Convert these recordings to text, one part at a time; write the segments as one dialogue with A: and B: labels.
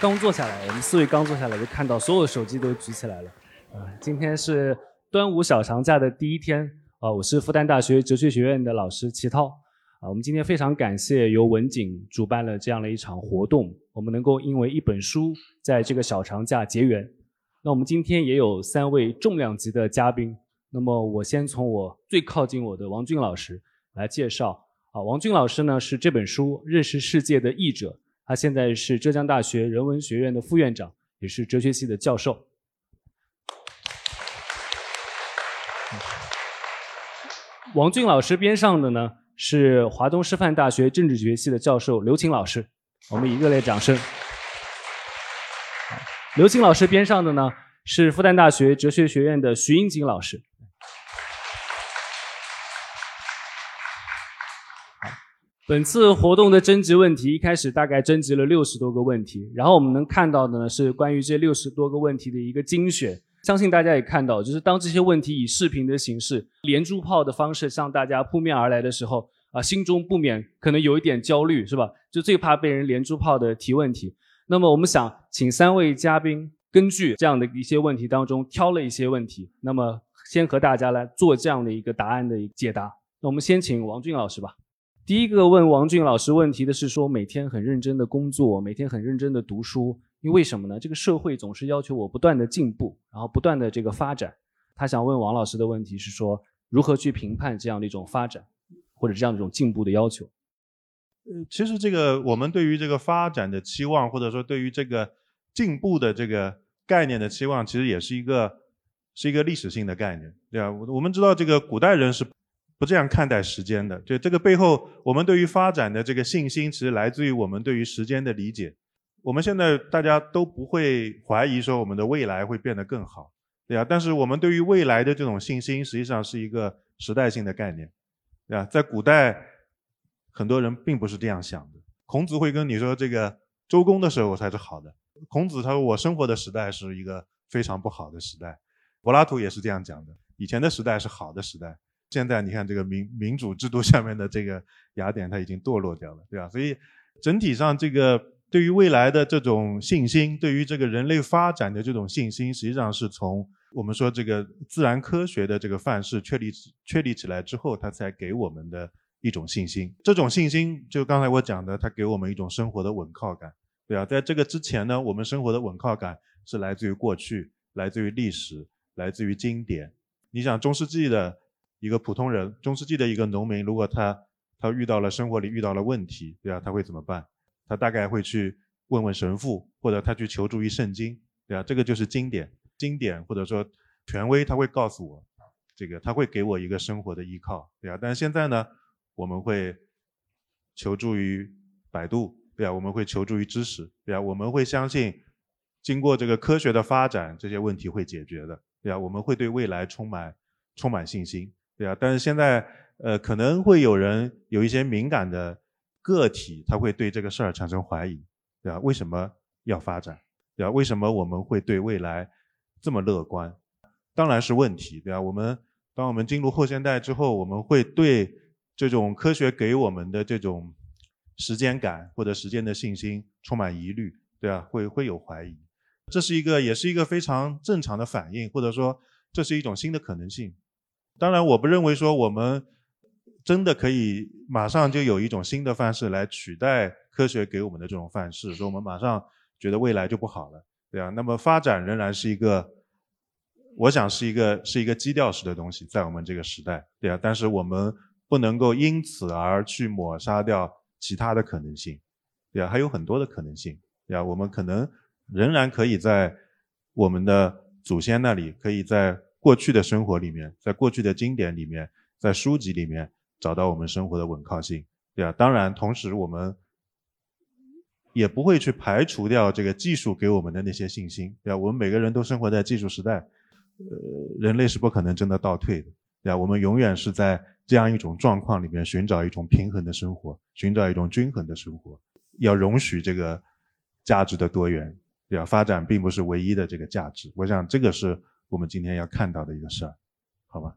A: 刚坐下来，我们四位刚坐下来就看到所有的手机都举起来了。啊，今天是端午小长假的第一天啊，我是复旦大学哲学学院的老师齐涛啊。我们今天非常感谢由文景主办了这样的一场活动，我们能够因为一本书在这个小长假结缘。那我们今天也有三位重量级的嘉宾，那么我先从我最靠近我的王俊老师来介绍啊。王俊老师呢是这本书《认识世界》的译者。他现在是浙江大学人文学院的副院长，也是哲学系的教授。王俊老师边上的呢是华东师范大学政治学系的教授刘琴老师，我们以热烈掌声。刘琴老师边上的呢是复旦大学哲学学院的徐英锦老师。本次活动的征集问题，一开始大概征集了六十多个问题，然后我们能看到的呢是关于这六十多个问题的一个精选。相信大家也看到，就是当这些问题以视频的形式、连珠炮的方式向大家扑面而来的时候，啊，心中不免可能有一点焦虑，是吧？就最怕被人连珠炮的提问题。那么我们想请三位嘉宾根据这样的一些问题当中挑了一些问题，那么先和大家来做这样的一个答案的一个解答。那我们先请王俊老师吧。第一个问王俊老师问题的是说，每天很认真的工作，每天很认真的读书，因为什么呢？这个社会总是要求我不断的进步，然后不断的这个发展。他想问王老师的问题是说，如何去评判这样的一种发展，或者这样一种进步的要求？
B: 呃，其实这个我们对于这个发展的期望，或者说对于这个进步的这个概念的期望，其实也是一个是一个历史性的概念，对吧？我我们知道这个古代人是。不这样看待时间的，就这个背后，我们对于发展的这个信心，其实来自于我们对于时间的理解。我们现在大家都不会怀疑说我们的未来会变得更好，对吧？但是我们对于未来的这种信心，实际上是一个时代性的概念，对吧？在古代，很多人并不是这样想的。孔子会跟你说，这个周公的时候才是好的。孔子他说，我生活的时代是一个非常不好的时代。柏拉图也是这样讲的，以前的时代是好的时代。现在你看这个民民主制度下面的这个雅典，它已经堕落掉了，对吧？所以整体上这个对于未来的这种信心，对于这个人类发展的这种信心，实际上是从我们说这个自然科学的这个范式确立确立起来之后，它才给我们的一种信心。这种信心就刚才我讲的，它给我们一种生活的稳靠感，对啊？在这个之前呢，我们生活的稳靠感是来自于过去，来自于历史，来自于经典。你想中世纪的。一个普通人，中世纪的一个农民，如果他他遇到了生活里遇到了问题，对吧？他会怎么办？他大概会去问问神父，或者他去求助于圣经，对吧？这个就是经典，经典或者说权威，他会告诉我，这个他会给我一个生活的依靠，对吧？但是现在呢，我们会求助于百度，对吧？我们会求助于知识，对吧？我们会相信，经过这个科学的发展，这些问题会解决的，对吧？我们会对未来充满充满信心。对啊，但是现在，呃，可能会有人有一些敏感的个体，他会对这个事儿产生怀疑，对吧？为什么要发展？对吧？为什么我们会对未来这么乐观？当然是问题，对吧？我们当我们进入后现代之后，我们会对这种科学给我们的这种时间感或者时间的信心充满疑虑，对吧？会会有怀疑，这是一个也是一个非常正常的反应，或者说这是一种新的可能性。当然，我不认为说我们真的可以马上就有一种新的范式来取代科学给我们的这种范式，说我们马上觉得未来就不好了，对啊。那么发展仍然是一个，我想是一个是一个基调式的东西，在我们这个时代，对啊。但是我们不能够因此而去抹杀掉其他的可能性，对啊，还有很多的可能性，对啊。我们可能仍然可以在我们的祖先那里，可以在。过去的生活里面，在过去的经典里面，在书籍里面找到我们生活的稳靠性，对吧？当然，同时我们也不会去排除掉这个技术给我们的那些信心，对吧？我们每个人都生活在技术时代，呃，人类是不可能真的倒退的，对吧？我们永远是在这样一种状况里面寻找一种平衡的生活，寻找一种均衡的生活，要容许这个价值的多元，对吧？发展并不是唯一的这个价值。我想这个是我们今天要看到的一个事儿，好吧？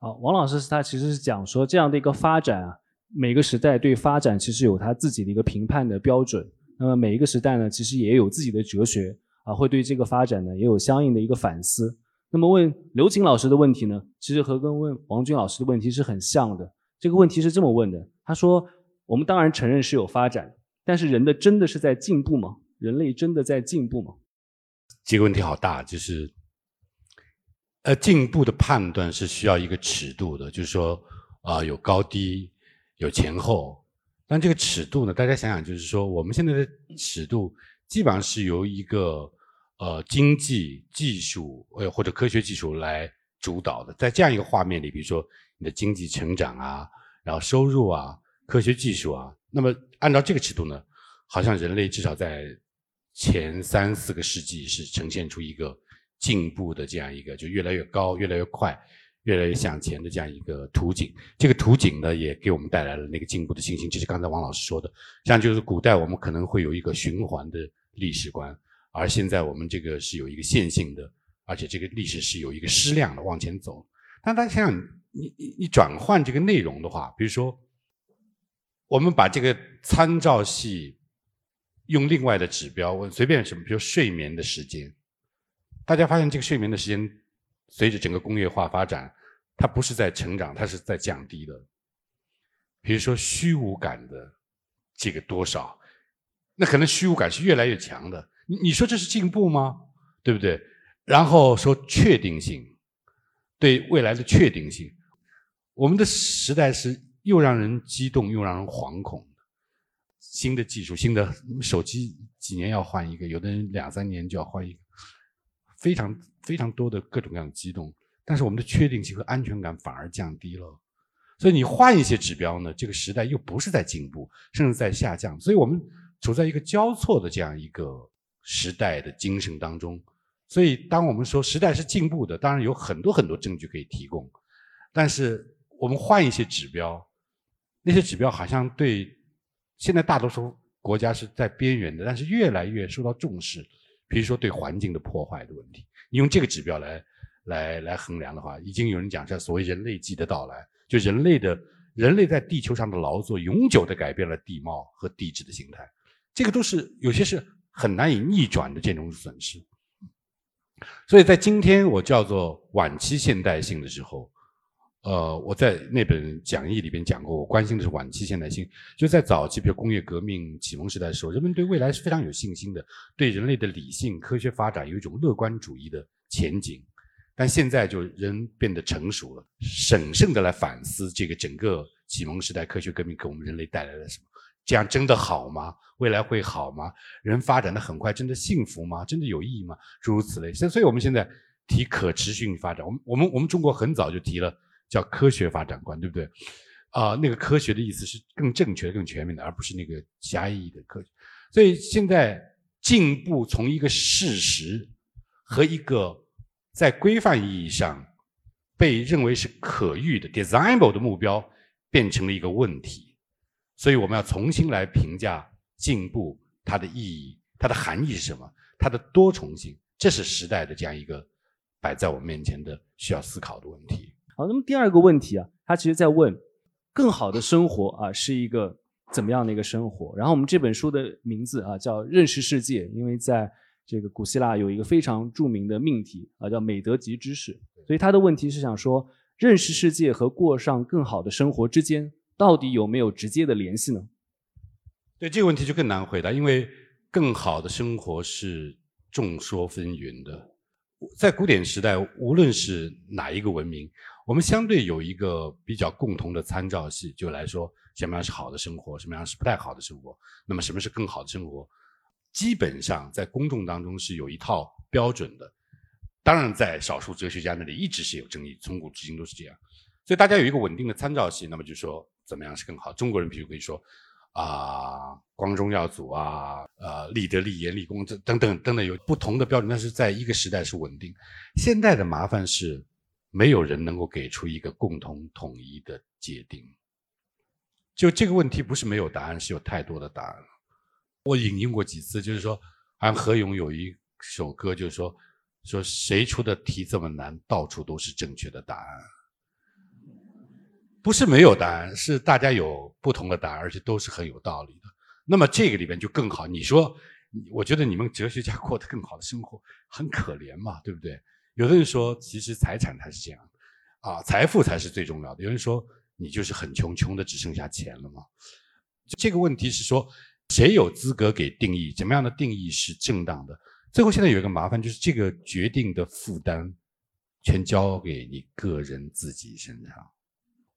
A: 好，王老师他其实是讲说这样的一个发展啊，每个时代对发展其实有他自己的一个评判的标准。那么每一个时代呢，其实也有自己的哲学啊，会对这个发展呢也有相应的一个反思。那么问刘琴老师的问题呢，其实和跟问王军老师的问题是很像的。这个问题是这么问的：他说，我们当然承认是有发展，但是人的真的是在进步吗？人类真的在进步吗？
C: 这个问题好大，就是。呃，进步的判断是需要一个尺度的，就是说，啊，有高低，有前后。但这个尺度呢，大家想想，就是说，我们现在的尺度基本上是由一个呃经济技术呃或者科学技术来主导的。在这样一个画面里，比如说你的经济成长啊，然后收入啊，科学技术啊，那么按照这个尺度呢，好像人类至少在前三四个世纪是呈现出一个。进步的这样一个，就越来越高、越来越快、越来越向前的这样一个图景。这个图景呢，也给我们带来了那个进步的信心。这是刚才王老师说的，像就是古代我们可能会有一个循环的历史观，而现在我们这个是有一个线性的，而且这个历史是有一个矢量的往前走。但大家想想，你你你转换这个内容的话，比如说，我们把这个参照系用另外的指标，我随便什么，比如睡眠的时间。大家发现这个睡眠的时间，随着整个工业化发展，它不是在成长，它是在降低的。比如说虚无感的这个多少，那可能虚无感是越来越强的。你你说这是进步吗？对不对？然后说确定性，对未来的确定性，我们的时代是又让人激动又让人惶恐的。新的技术，新的手机几年要换一个，有的人两三年就要换一个。非常非常多的各种各样的激动，但是我们的确定性和安全感反而降低了。所以你换一些指标呢，这个时代又不是在进步，甚至在下降。所以我们处在一个交错的这样一个时代的精神当中。所以当我们说时代是进步的，当然有很多很多证据可以提供，但是我们换一些指标，那些指标好像对现在大多数国家是在边缘的，但是越来越受到重视。比如说对环境的破坏的问题，你用这个指标来来来衡量的话，已经有人讲说所谓人类季的到来，就人类的人类在地球上的劳作永久的改变了地貌和地质的形态，这个都是有些是很难以逆转的这种损失。所以在今天我叫做晚期现代性的时候。呃，我在那本讲义里边讲过，我关心的是晚期现代性。就在早期，比如工业革命、启蒙时代的时候，人们对未来是非常有信心的，对人类的理性科学发展有一种乐观主义的前景。但现在就人变得成熟了，审慎的来反思这个整个启蒙时代科学革命给我们人类带来了什么？这样真的好吗？未来会好吗？人发展的很快，真的幸福吗？真的有意义吗？诸如此类。所以，所以我们现在提可持续发展，我们我们我们中国很早就提了。叫科学发展观，对不对？啊，那个科学的意思是更正确、更全面的，而不是那个狭义的科学。所以现在进步从一个事实和一个在规范意义上被认为是可遇的 （designable） 的目标，变成了一个问题。所以我们要重新来评价进步它的意义、它的含义是什么、它的多重性。这是时代的这样一个摆在我们面前的需要思考的问题。
A: 好，那么第二个问题啊，他其实在问，更好的生活啊是一个怎么样的一个生活？然后我们这本书的名字啊叫《认识世界》，因为在这个古希腊有一个非常著名的命题啊叫美德及知识，所以他的问题是想说，认识世界和过上更好的生活之间到底有没有直接的联系呢？
C: 对这个问题就更难回答，因为更好的生活是众说纷纭的，在古典时代，无论是哪一个文明。我们相对有一个比较共同的参照系，就来说什么样是好的生活，什么样是不太好的生活。那么什么是更好的生活？基本上在公众当中是有一套标准的。当然，在少数哲学家那里一直是有争议，从古至今都是这样。所以大家有一个稳定的参照系，那么就说怎么样是更好？中国人比如可以说啊，光宗耀祖啊，呃，立德、立言、立功，这等等等等有不同的标准，但是在一个时代是稳定。现在的麻烦是。没有人能够给出一个共同统一的界定。就这个问题不是没有答案，是有太多的答案。我引用过几次，就是说，按何勇有一首歌，就是说，说谁出的题这么难，到处都是正确的答案。不是没有答案，是大家有不同的答案，而且都是很有道理的。那么这个里边就更好。你说，我觉得你们哲学家过得更好的生活，很可怜嘛，对不对？有的人说，其实财产才是这样，啊，财富才是最重要的。有人说，你就是很穷，穷的只剩下钱了嘛。这个问题是说，谁有资格给定义？怎么样的定义是正当的？最后现在有一个麻烦，就是这个决定的负担，全交给你个人自己身上。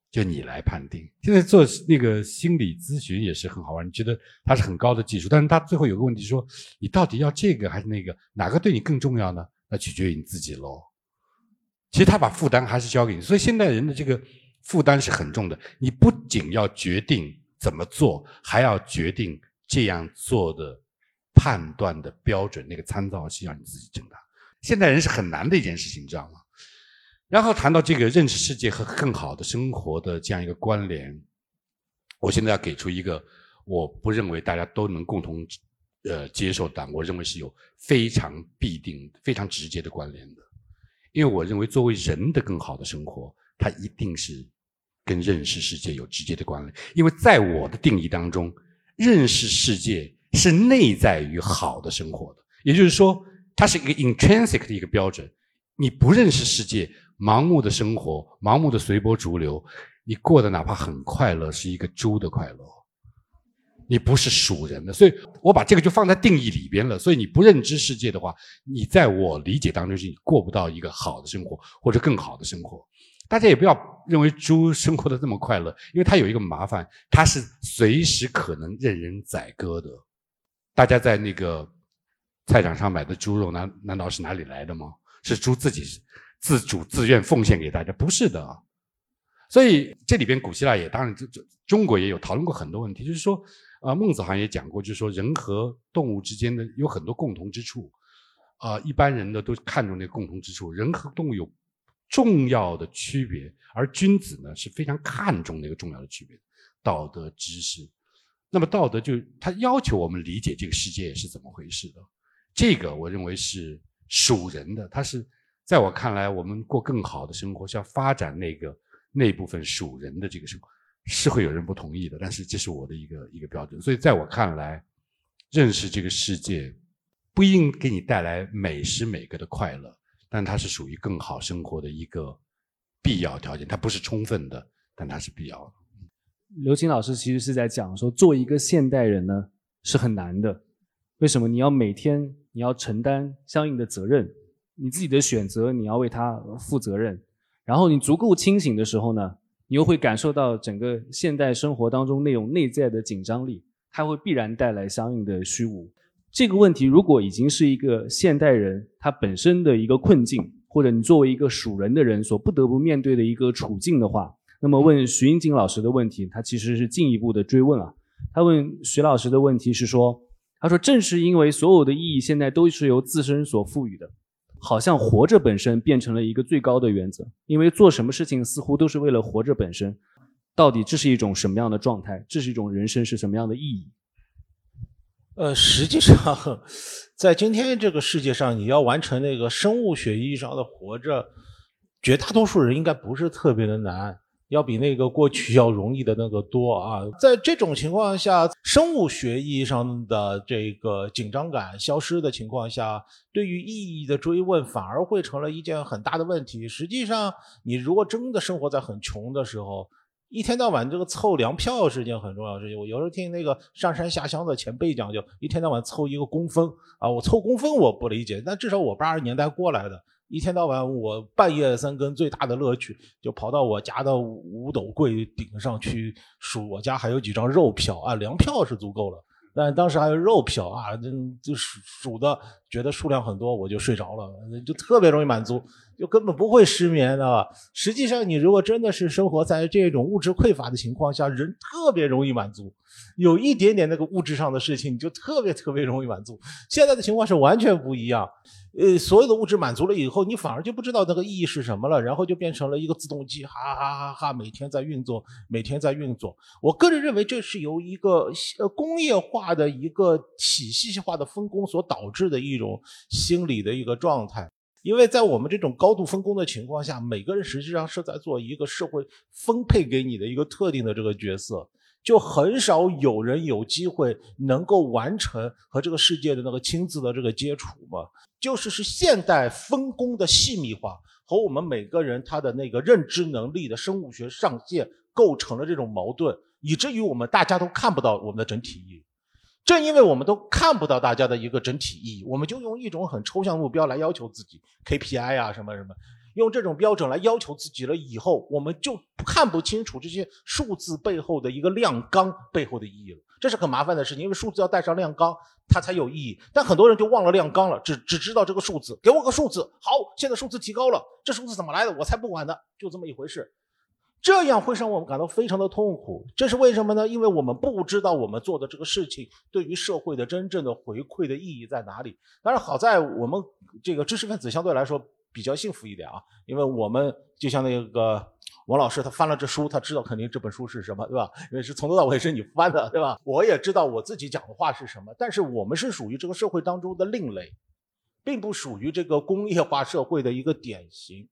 C: 就你来判定。现在做那个心理咨询也是很好玩，你觉得它是很高的技术，但是它最后有个问题说，你到底要这个还是那个？哪个对你更重要呢？那取决于你自己喽。其实他把负担还是交给你，所以现代人的这个负担是很重的。你不仅要决定怎么做，还要决定这样做的判断的标准，那个参照系要你自己承担。现代人是很难的一件事情，你知道吗？然后谈到这个认识世界和更好的生活的这样一个关联，我现在要给出一个我不认为大家都能共同呃接受，但我认为是有非常必定、非常直接的关联的。因为我认为作为人的更好的生活，它一定是跟认识世界有直接的关联。因为在我的定义当中，认识世界是内在于好的生活的，也就是说，它是一个 intrinsic 的一个标准。你不认识世界。盲目的生活，盲目的随波逐流，你过得哪怕很快乐，是一个猪的快乐。你不是属人的，所以我把这个就放在定义里边了。所以你不认知世界的话，你在我理解当中是你过不到一个好的生活或者更好的生活。大家也不要认为猪生活的这么快乐，因为它有一个麻烦，它是随时可能任人宰割的。大家在那个菜场上买的猪肉，难难道是哪里来的吗？是猪自己。自主自愿奉献给大家，不是的，所以这里边古希腊也当然，中中国也有讨论过很多问题，就是说，啊，孟子好像也讲过，就是说人和动物之间的有很多共同之处，啊，一般人呢都看重那个共同之处，人和动物有重要的区别，而君子呢是非常看重那个重要的区别，道德知识，那么道德就他要求我们理解这个世界是怎么回事的，这个我认为是属人的，他是。在我看来，我们过更好的生活，是要发展那个那部分属人的这个生活，是会有人不同意的。但是这是我的一个一个标准。所以在我看来，认识这个世界，不一定给你带来每时每刻的快乐，但它是属于更好生活的一个必要条件。它不是充分的，但它是必要的。
A: 刘青老师其实是在讲说，做一个现代人呢是很难的。为什么？你要每天你要承担相应的责任。你自己的选择，你要为他负责任。然后你足够清醒的时候呢，你又会感受到整个现代生活当中那种内在的紧张力，它会必然带来相应的虚无。这个问题如果已经是一个现代人他本身的一个困境，或者你作为一个属人的人所不得不面对的一个处境的话，那么问徐英锦老师的问题，他其实是进一步的追问啊。他问徐老师的问题是说，他说正是因为所有的意义现在都是由自身所赋予的。好像活着本身变成了一个最高的原则，因为做什么事情似乎都是为了活着本身。到底这是一种什么样的状态？这是一种人生是什么样的意义？
D: 呃，实际上，在今天这个世界上，你要完成那个生物学意义上的活着，绝大多数人应该不是特别的难。要比那个过去要容易的那个多啊！在这种情况下，生物学意义上的这个紧张感消失的情况下，对于意义的追问反而会成了一件很大的问题。实际上，你如果真的生活在很穷的时候，一天到晚这个凑粮票是件很重要的事情。我有时候听那个上山下乡的前辈讲，就一天到晚凑一个工分啊，我凑工分我不理解，但至少我八十年代过来的。一天到晚，我半夜三更最大的乐趣，就跑到我家的五斗柜顶上去数我家还有几张肉票啊，粮票是足够了，但当时还有肉票啊，就数数的觉得数量很多，我就睡着了，就特别容易满足，就根本不会失眠的。实际上，你如果真的是生活在这种物质匮乏的情况下，人特别容易满足，有一点点那个物质上的事情，你就特别特别容易满足。现在的情况是完全不一样。呃，所有的物质满足了以后，你反而就不知道那个意义是什么了，然后就变成了一个自动机，哈哈哈哈，每天在运作，每天在运作。我个人认为，这是由一个呃工业化的一个体系化的分工所导致的一种心理的一个状态。因为在我们这种高度分工的情况下，每个人实际上是在做一个社会分配给你的一个特定的这个角色。就很少有人有机会能够完成和这个世界的那个亲自的这个接触嘛？就是是现代分工的细密化和我们每个人他的那个认知能力的生物学上限构成了这种矛盾，以至于我们大家都看不到我们的整体意义。正因为我们都看不到大家的一个整体意义，我们就用一种很抽象目标来要求自己，KPI 啊什么什么。用这种标准来要求自己了以后，我们就看不清楚这些数字背后的一个量纲背后的意义了。这是很麻烦的事情，因为数字要带上量纲，它才有意义。但很多人就忘了量纲了，只只知道这个数字，给我个数字，好，现在数字提高了，这数字怎么来的？我才不管呢，就这么一回事。这样会让我们感到非常的痛苦。这是为什么呢？因为我们不知道我们做的这个事情对于社会的真正的回馈的意义在哪里。当然，好在我们这个知识分子相对来说。比较幸福一点啊，因为我们就像那个王老师，他翻了这书，他知道肯定这本书是什么，对吧？因为是从头到尾是你翻的，对吧？我也知道我自己讲的话是什么，但是我们是属于这个社会当中的另类，并不属于这个工业化社会的一个典型。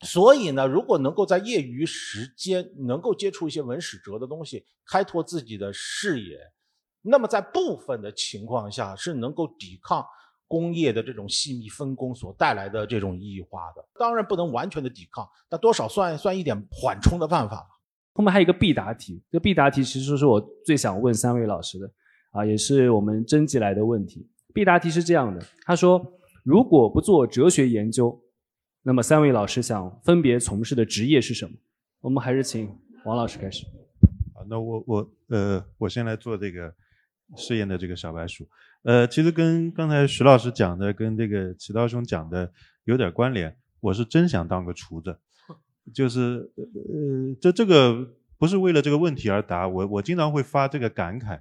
D: 所以呢，如果能够在业余时间能够接触一些文史哲的东西，开拓自己的视野，那么在部分的情况下是能够抵抗。工业的这种细密分工所带来的这种异化的，当然不能完全的抵抗，但多少算算一点缓冲的办法。
A: 后面还有一个必答题，这个必答题其实是我最想问三位老师的啊，也是我们征集来的问题。必答题是这样的，他说如果不做哲学研究，那么三位老师想分别从事的职业是什么？我们还是请王老师开始。
B: 好，那我我呃，我先来做这个试验的这个小白鼠。呃，其实跟刚才徐老师讲的，跟这个齐刀兄讲的有点关联。我是真想当个厨子，就是呃，这这个不是为了这个问题而答。我我经常会发这个感慨，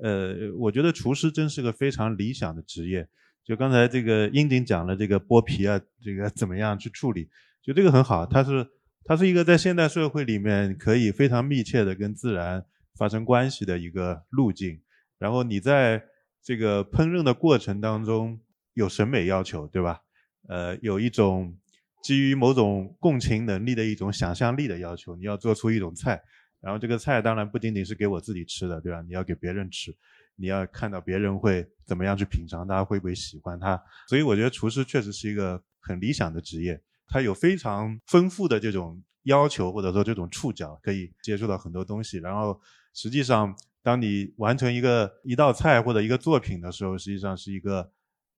B: 呃，我觉得厨师真是个非常理想的职业。就刚才这个英鼎讲了这个剥皮啊，这个怎么样去处理，就这个很好。它是它是一个在现代社会里面可以非常密切的跟自然发生关系的一个路径。然后你在这个烹饪的过程当中有审美要求，对吧？呃，有一种基于某种共情能力的一种想象力的要求，你要做出一种菜，然后这个菜当然不仅仅是给我自己吃的，对吧？你要给别人吃，你要看到别人会怎么样去品尝，大家会不会喜欢它。所以我觉得厨师确实是一个很理想的职业，他有非常丰富的这种要求或者说这种触角，可以接触到很多东西，然后实际上。当你完成一个一道菜或者一个作品的时候，实际上是一个，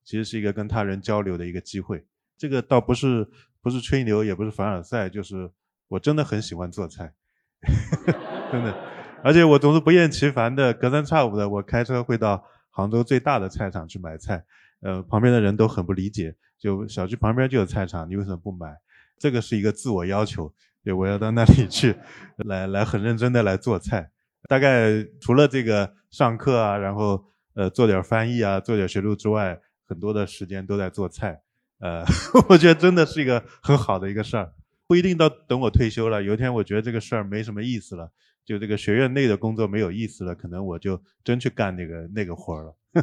B: 其实是一个跟他人交流的一个机会。这个倒不是不是吹牛，也不是凡尔赛，就是我真的很喜欢做菜，真的。而且我总是不厌其烦的隔三差五的，我开车会到杭州最大的菜场去买菜。呃，旁边的人都很不理解，就小区旁边就有菜场，你为什么不买？这个是一个自我要求，对，我要到那里去，来来很认真的来做菜。大概除了这个上课啊，然后呃做点翻译啊，做点学术之外，很多的时间都在做菜。呃，我觉得真的是一个很好的一个事儿。不一定到等我退休了，有一天我觉得这个事儿没什么意思了，就这个学院内的工作没有意思了，可能我就真去干那个那个活儿了。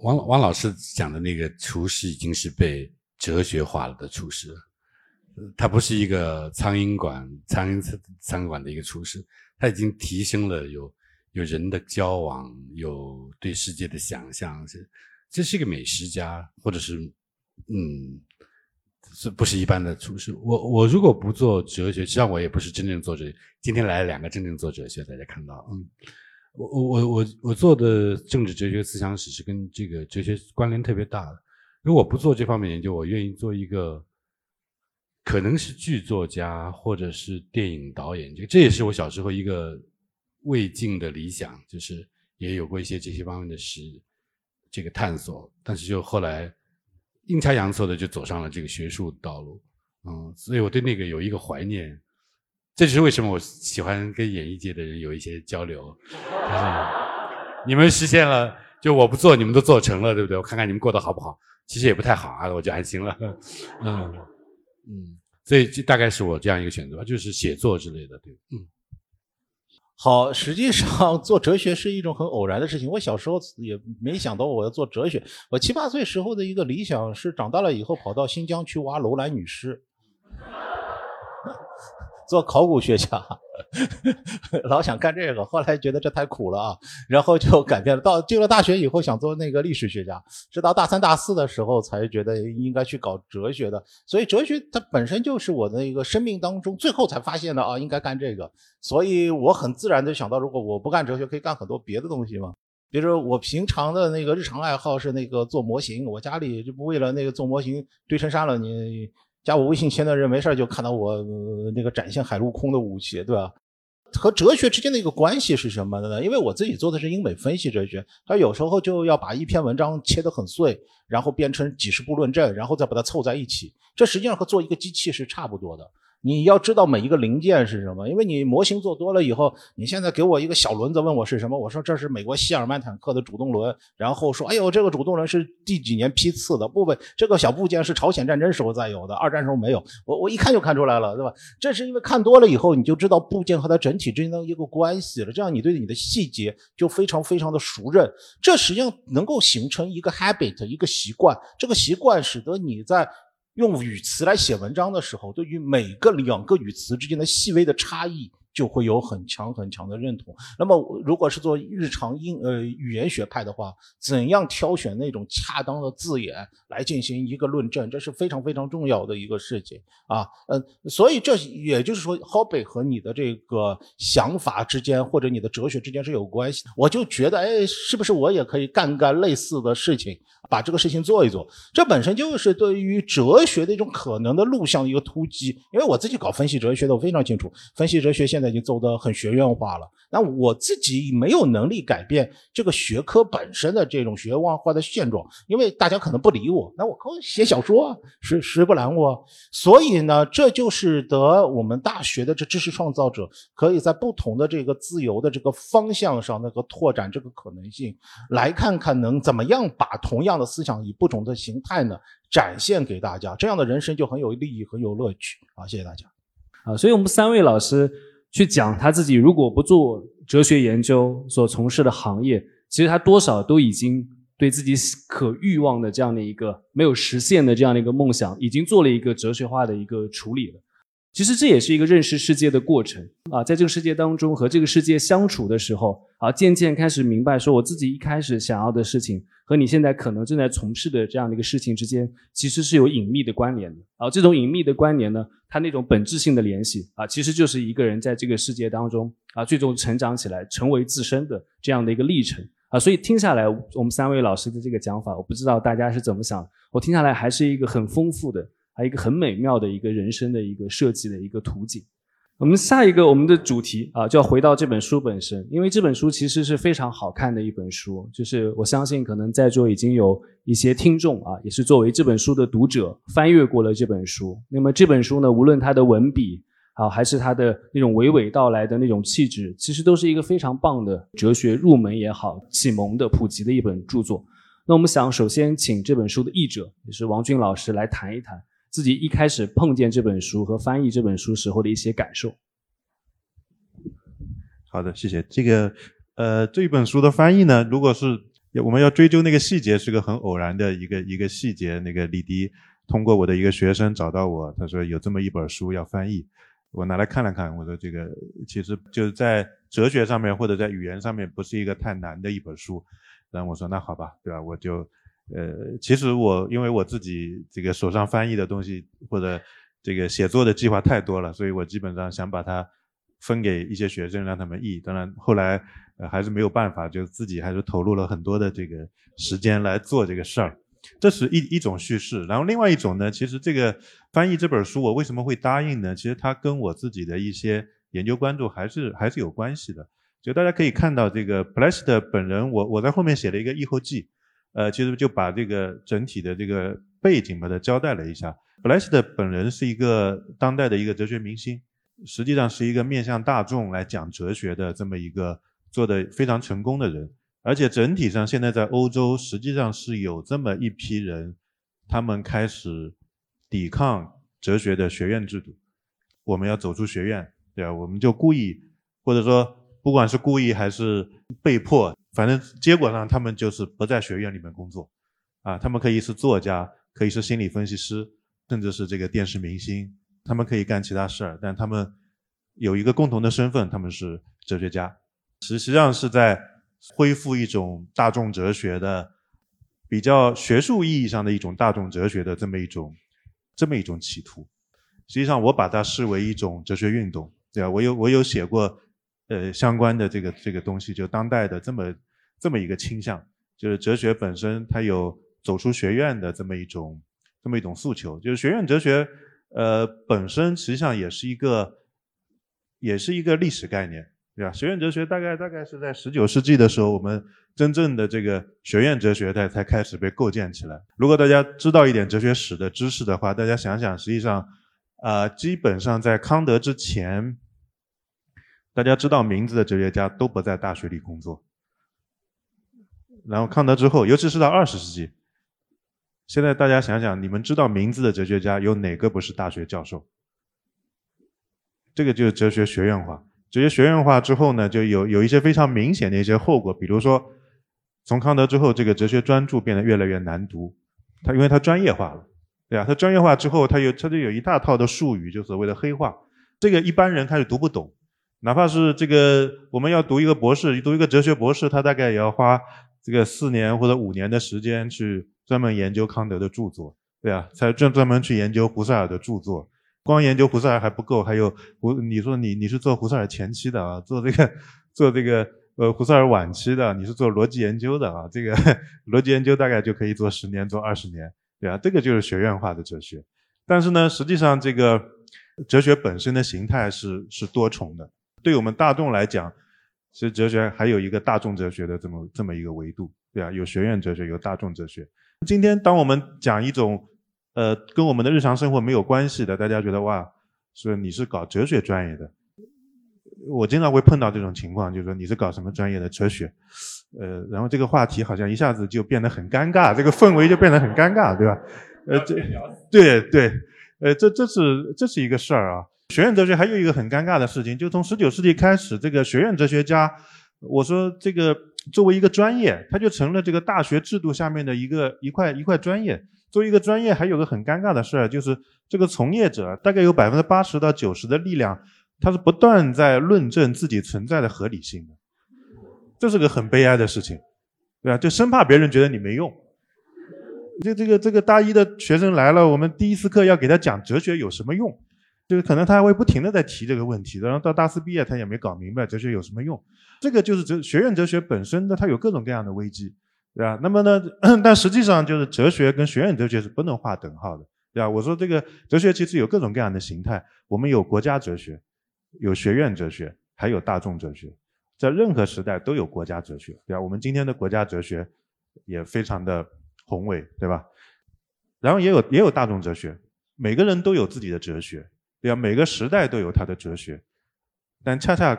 C: 王王老师讲的那个厨师已经是被哲学化了的厨师。他不是一个苍蝇馆、苍蝇餐馆的一个厨师，他已经提升了有有人的交往，有对世界的想象，是这是一个美食家，或者是嗯，这不是一般的厨师。我我如果不做哲学，实际上我也不是真正做哲学。今天来了两个真正做哲学，大家看到，嗯，我我我我我做的政治哲学、思想史是跟这个哲学关联特别大的。如果不做这方面研究，我愿意做一个。可能是剧作家或者是电影导演，这这也是我小时候一个未尽的理想，就是也有过一些这些方面的实这个探索，但是就后来阴差阳错的就走上了这个学术道路，嗯，所以我对那个有一个怀念，这就是为什么我喜欢跟演艺界的人有一些交流，你们实现了，就我不做，你们都做成了，对不对？我看看你们过得好不好，其实也不太好啊，我就安心了，嗯。嗯。所以这大概是我这样一个选择吧，就是写作之类的，对，嗯。
D: 好，实际上做哲学是一种很偶然的事情。我小时候也没想到我要做哲学。我七八岁时候的一个理想是，长大了以后跑到新疆去挖楼兰女尸。做考古学家，老想干这个，后来觉得这太苦了啊，然后就改变了。到进了大学以后，想做那个历史学家，直到大三、大四的时候才觉得应该去搞哲学的。所以哲学它本身就是我的一个生命当中，最后才发现的啊，应该干这个。所以我很自然的想到，如果我不干哲学，可以干很多别的东西嘛。比如说我平常的那个日常爱好是那个做模型，我家里就不为了那个做模型堆成山了，你。加我微信签的人没事就看到我那个展现海陆空的武器，对吧？和哲学之间的一个关系是什么的呢？因为我自己做的是英美分析哲学，它有时候就要把一篇文章切得很碎，然后变成几十部论证，然后再把它凑在一起。这实际上和做一个机器是差不多的。你要知道每一个零件是什么，因为你模型做多了以后，你现在给我一个小轮子，问我是什么，我说这是美国希尔曼坦克的主动轮，然后说，哎呦，这个主动轮是第几年批次的？不不，这个小部件是朝鲜战争时候才有的，二战时候没有。我我一看就看出来了，对吧？这是因为看多了以后，你就知道部件和它整体之间的一个关系了，这样你对你的细节就非常非常的熟认，这实际上能够形成一个 habit，一个习惯，这个习惯使得你在。用语词来写文章的时候，对于每个两个语词之间的细微的差异。就会有很强很强的认同。那么，如果是做日常英呃语言学派的话，怎样挑选那种恰当的字眼来进行一个论证，这是非常非常重要的一个事情啊。嗯，所以这也就是说，hobby 和你的这个想法之间，或者你的哲学之间是有关系。我就觉得，哎，是不是我也可以干干类似的事情，把这个事情做一做？这本身就是对于哲学的一种可能的路向的一个突击。因为我自己搞分析哲学的，我非常清楚，分析哲学现在。已经走得很学院化了，那我自己没有能力改变这个学科本身的这种学院化的现状，因为大家可能不理我，那我可以写小说啊，谁谁不拦我？所以呢，这就使得我们大学的这知识创造者可以在不同的这个自由的这个方向上，那个拓展这个可能性，来看看能怎么样把同样的思想以不同的形态呢展现给大家，这样的人生就很有利益，很有乐趣啊！谢谢大家。
A: 啊，所以我们三位老师。去讲他自己如果不做哲学研究所从事的行业，其实他多少都已经对自己可欲望的这样的一个没有实现的这样的一个梦想，已经做了一个哲学化的一个处理了。其实这也是一个认识世界的过程啊，在这个世界当中和这个世界相处的时候啊，渐渐开始明白说我自己一开始想要的事情和你现在可能正在从事的这样的一个事情之间其实是有隐秘的关联的啊。这种隐秘的关联呢，它那种本质性的联系啊，其实就是一个人在这个世界当中啊，最终成长起来成为自身的这样的一个历程啊。所以听下来，我们三位老师的这个讲法，我不知道大家是怎么想，我听下来还是一个很丰富的。还一个很美妙的一个人生的一个设计的一个图景。我们下一个我们的主题啊，就要回到这本书本身，因为这本书其实是非常好看的一本书。就是我相信，可能在座已经有一些听众啊，也是作为这本书的读者翻阅过了这本书。那么这本书呢，无论它的文笔啊，还是它的那种娓娓道来的那种气质，其实都是一个非常棒的哲学入门也好、启蒙的普及的一本著作。那我们想首先请这本书的译者，也是王军老师来谈一谈。自己一开始碰见这本书和翻译这本书时候的一些感受。
B: 好的，谢谢。这个呃，这本书的翻译呢，如果是我们要追究那个细节，是个很偶然的一个一个细节。那个李迪通过我的一个学生找到我，他说有这么一本书要翻译，我拿来看了看，我说这个其实就是在哲学上面或者在语言上面不是一个太难的一本书。然后我说那好吧，对吧？我就。呃，其实我因为我自己这个手上翻译的东西或者这个写作的计划太多了，所以我基本上想把它分给一些学生让他们译。当然后来呃还是没有办法，就自己还是投入了很多的这个时间来做这个事儿。这是一一种叙事。然后另外一种呢，其实这个翻译这本书我为什么会答应呢？其实它跟我自己的一些研究关注还是还是有关系的。就大家可以看到这个 p l a s t 本人，我我在后面写了一个译后记，呃，其实就把这个整体的这个背景把它交代了一下。p l a s t 本人是一个当代的一个哲学明星，实际上是一个面向大众来讲哲学的这么一个做的非常成功的人。而且整体上现在在欧洲实际上是有这么一批人，他们开始抵抗哲学的学院制度。我们要走出学院，对吧？我们就故意，或者说。不管是故意还是被迫，反正结果上他们就是不在学院里面工作，啊，他们可以是作家，可以是心理分析师，甚至是这个电视明星，他们可以干其他事儿，但他们有一个共同的身份，他们是哲学家，实际上是在恢复一种大众哲学的比较学术意义上的一种大众哲学的这么一种这么一种企图。实际上，我把它视为一种哲学运动，对吧？我有我有写过。呃，相关的这个这个东西，就当代的这么这么一个倾向，就是哲学本身它有走出学院的这么一种这么一种诉求，就是学院哲学，呃，本身实际上也是一个也是一个历史概念，对吧？学院哲学大概大概是在十九世纪的时候，我们真正的这个学院哲学才才开始被构建起来。如果大家知道一点哲学史的知识的话，大家想想，实际上，啊，基本上在康德之前。大家知道名字的哲学家都不在大学里工作，然后康德之后，尤其是到二十世纪，现在大家想想，你们知道名字的哲学家有哪个不是大学教授？这个就是哲学学院化。哲学学院化之后呢，就有有一些非常明显的一些后果，比如说，从康德之后，这个哲学专著变得越来越难读，它因为它专业化了，对吧？它专业化之后，它有它就有一大套的术语，就所谓的黑化，这个一般人开始读不懂。哪怕是这个，我们要读一个博士，读一个哲学博士，他大概也要花这个四年或者五年的时间去专门研究康德的著作，对啊，才专专门去研究胡塞尔的著作。光研究胡塞尔还不够，还有胡，你说你你是做胡塞尔前期的啊，做这个 做这个呃胡塞尔晚期的，你是做逻辑研究的啊，这个逻辑研究大概就可以做十年，做二十年，对啊，这个就是学院化的哲学。但是呢，实际上这个哲学本身的形态是是多重的。对我们大众来讲，其实哲学还有一个大众哲学的这么这么一个维度，对啊，有学院哲学，有大众哲学。今天当我们讲一种，呃，跟我们的日常生活没有关系的，大家觉得哇，说你是搞哲学专业的，我经常会碰到这种情况，就是说你是搞什么专业的哲学，呃，然后这个话题好像一下子就变得很尴尬，这个氛围就变得很尴尬，对吧？呃，这，对对，呃，这这是这是一个事儿啊。学院哲学还有一个很尴尬的事情，就从十九世纪开始，这个学院哲学家，我说这个作为一个专业，它就成了这个大学制度下面的一个一块一块专业。作为一个专业，还有个很尴尬的事儿，就是这个从业者大概有百分之八十到九十的力量，他是不断在论证自己存在的合理性的，这是个很悲哀的事情，对吧？就生怕别人觉得你没用。这这个这个大一的学生来了，我们第一次课要给他讲哲学有什么用？就是可能他还会不停的在提这个问题，然后到大四毕业他也没搞明白哲学有什么用，这个就是哲学院哲学本身的它有各种各样的危机，对吧？那么呢，但实际上就是哲学跟学院哲学是不能划等号的，对吧？我说这个哲学其实有各种各样的形态，我们有国家哲学，有学院哲学，还有大众哲学，在任何时代都有国家哲学，对吧？我们今天的国家哲学也非常的宏伟，对吧？然后也有也有大众哲学，每个人都有自己的哲学。对啊，每个时代都有它的哲学，但恰恰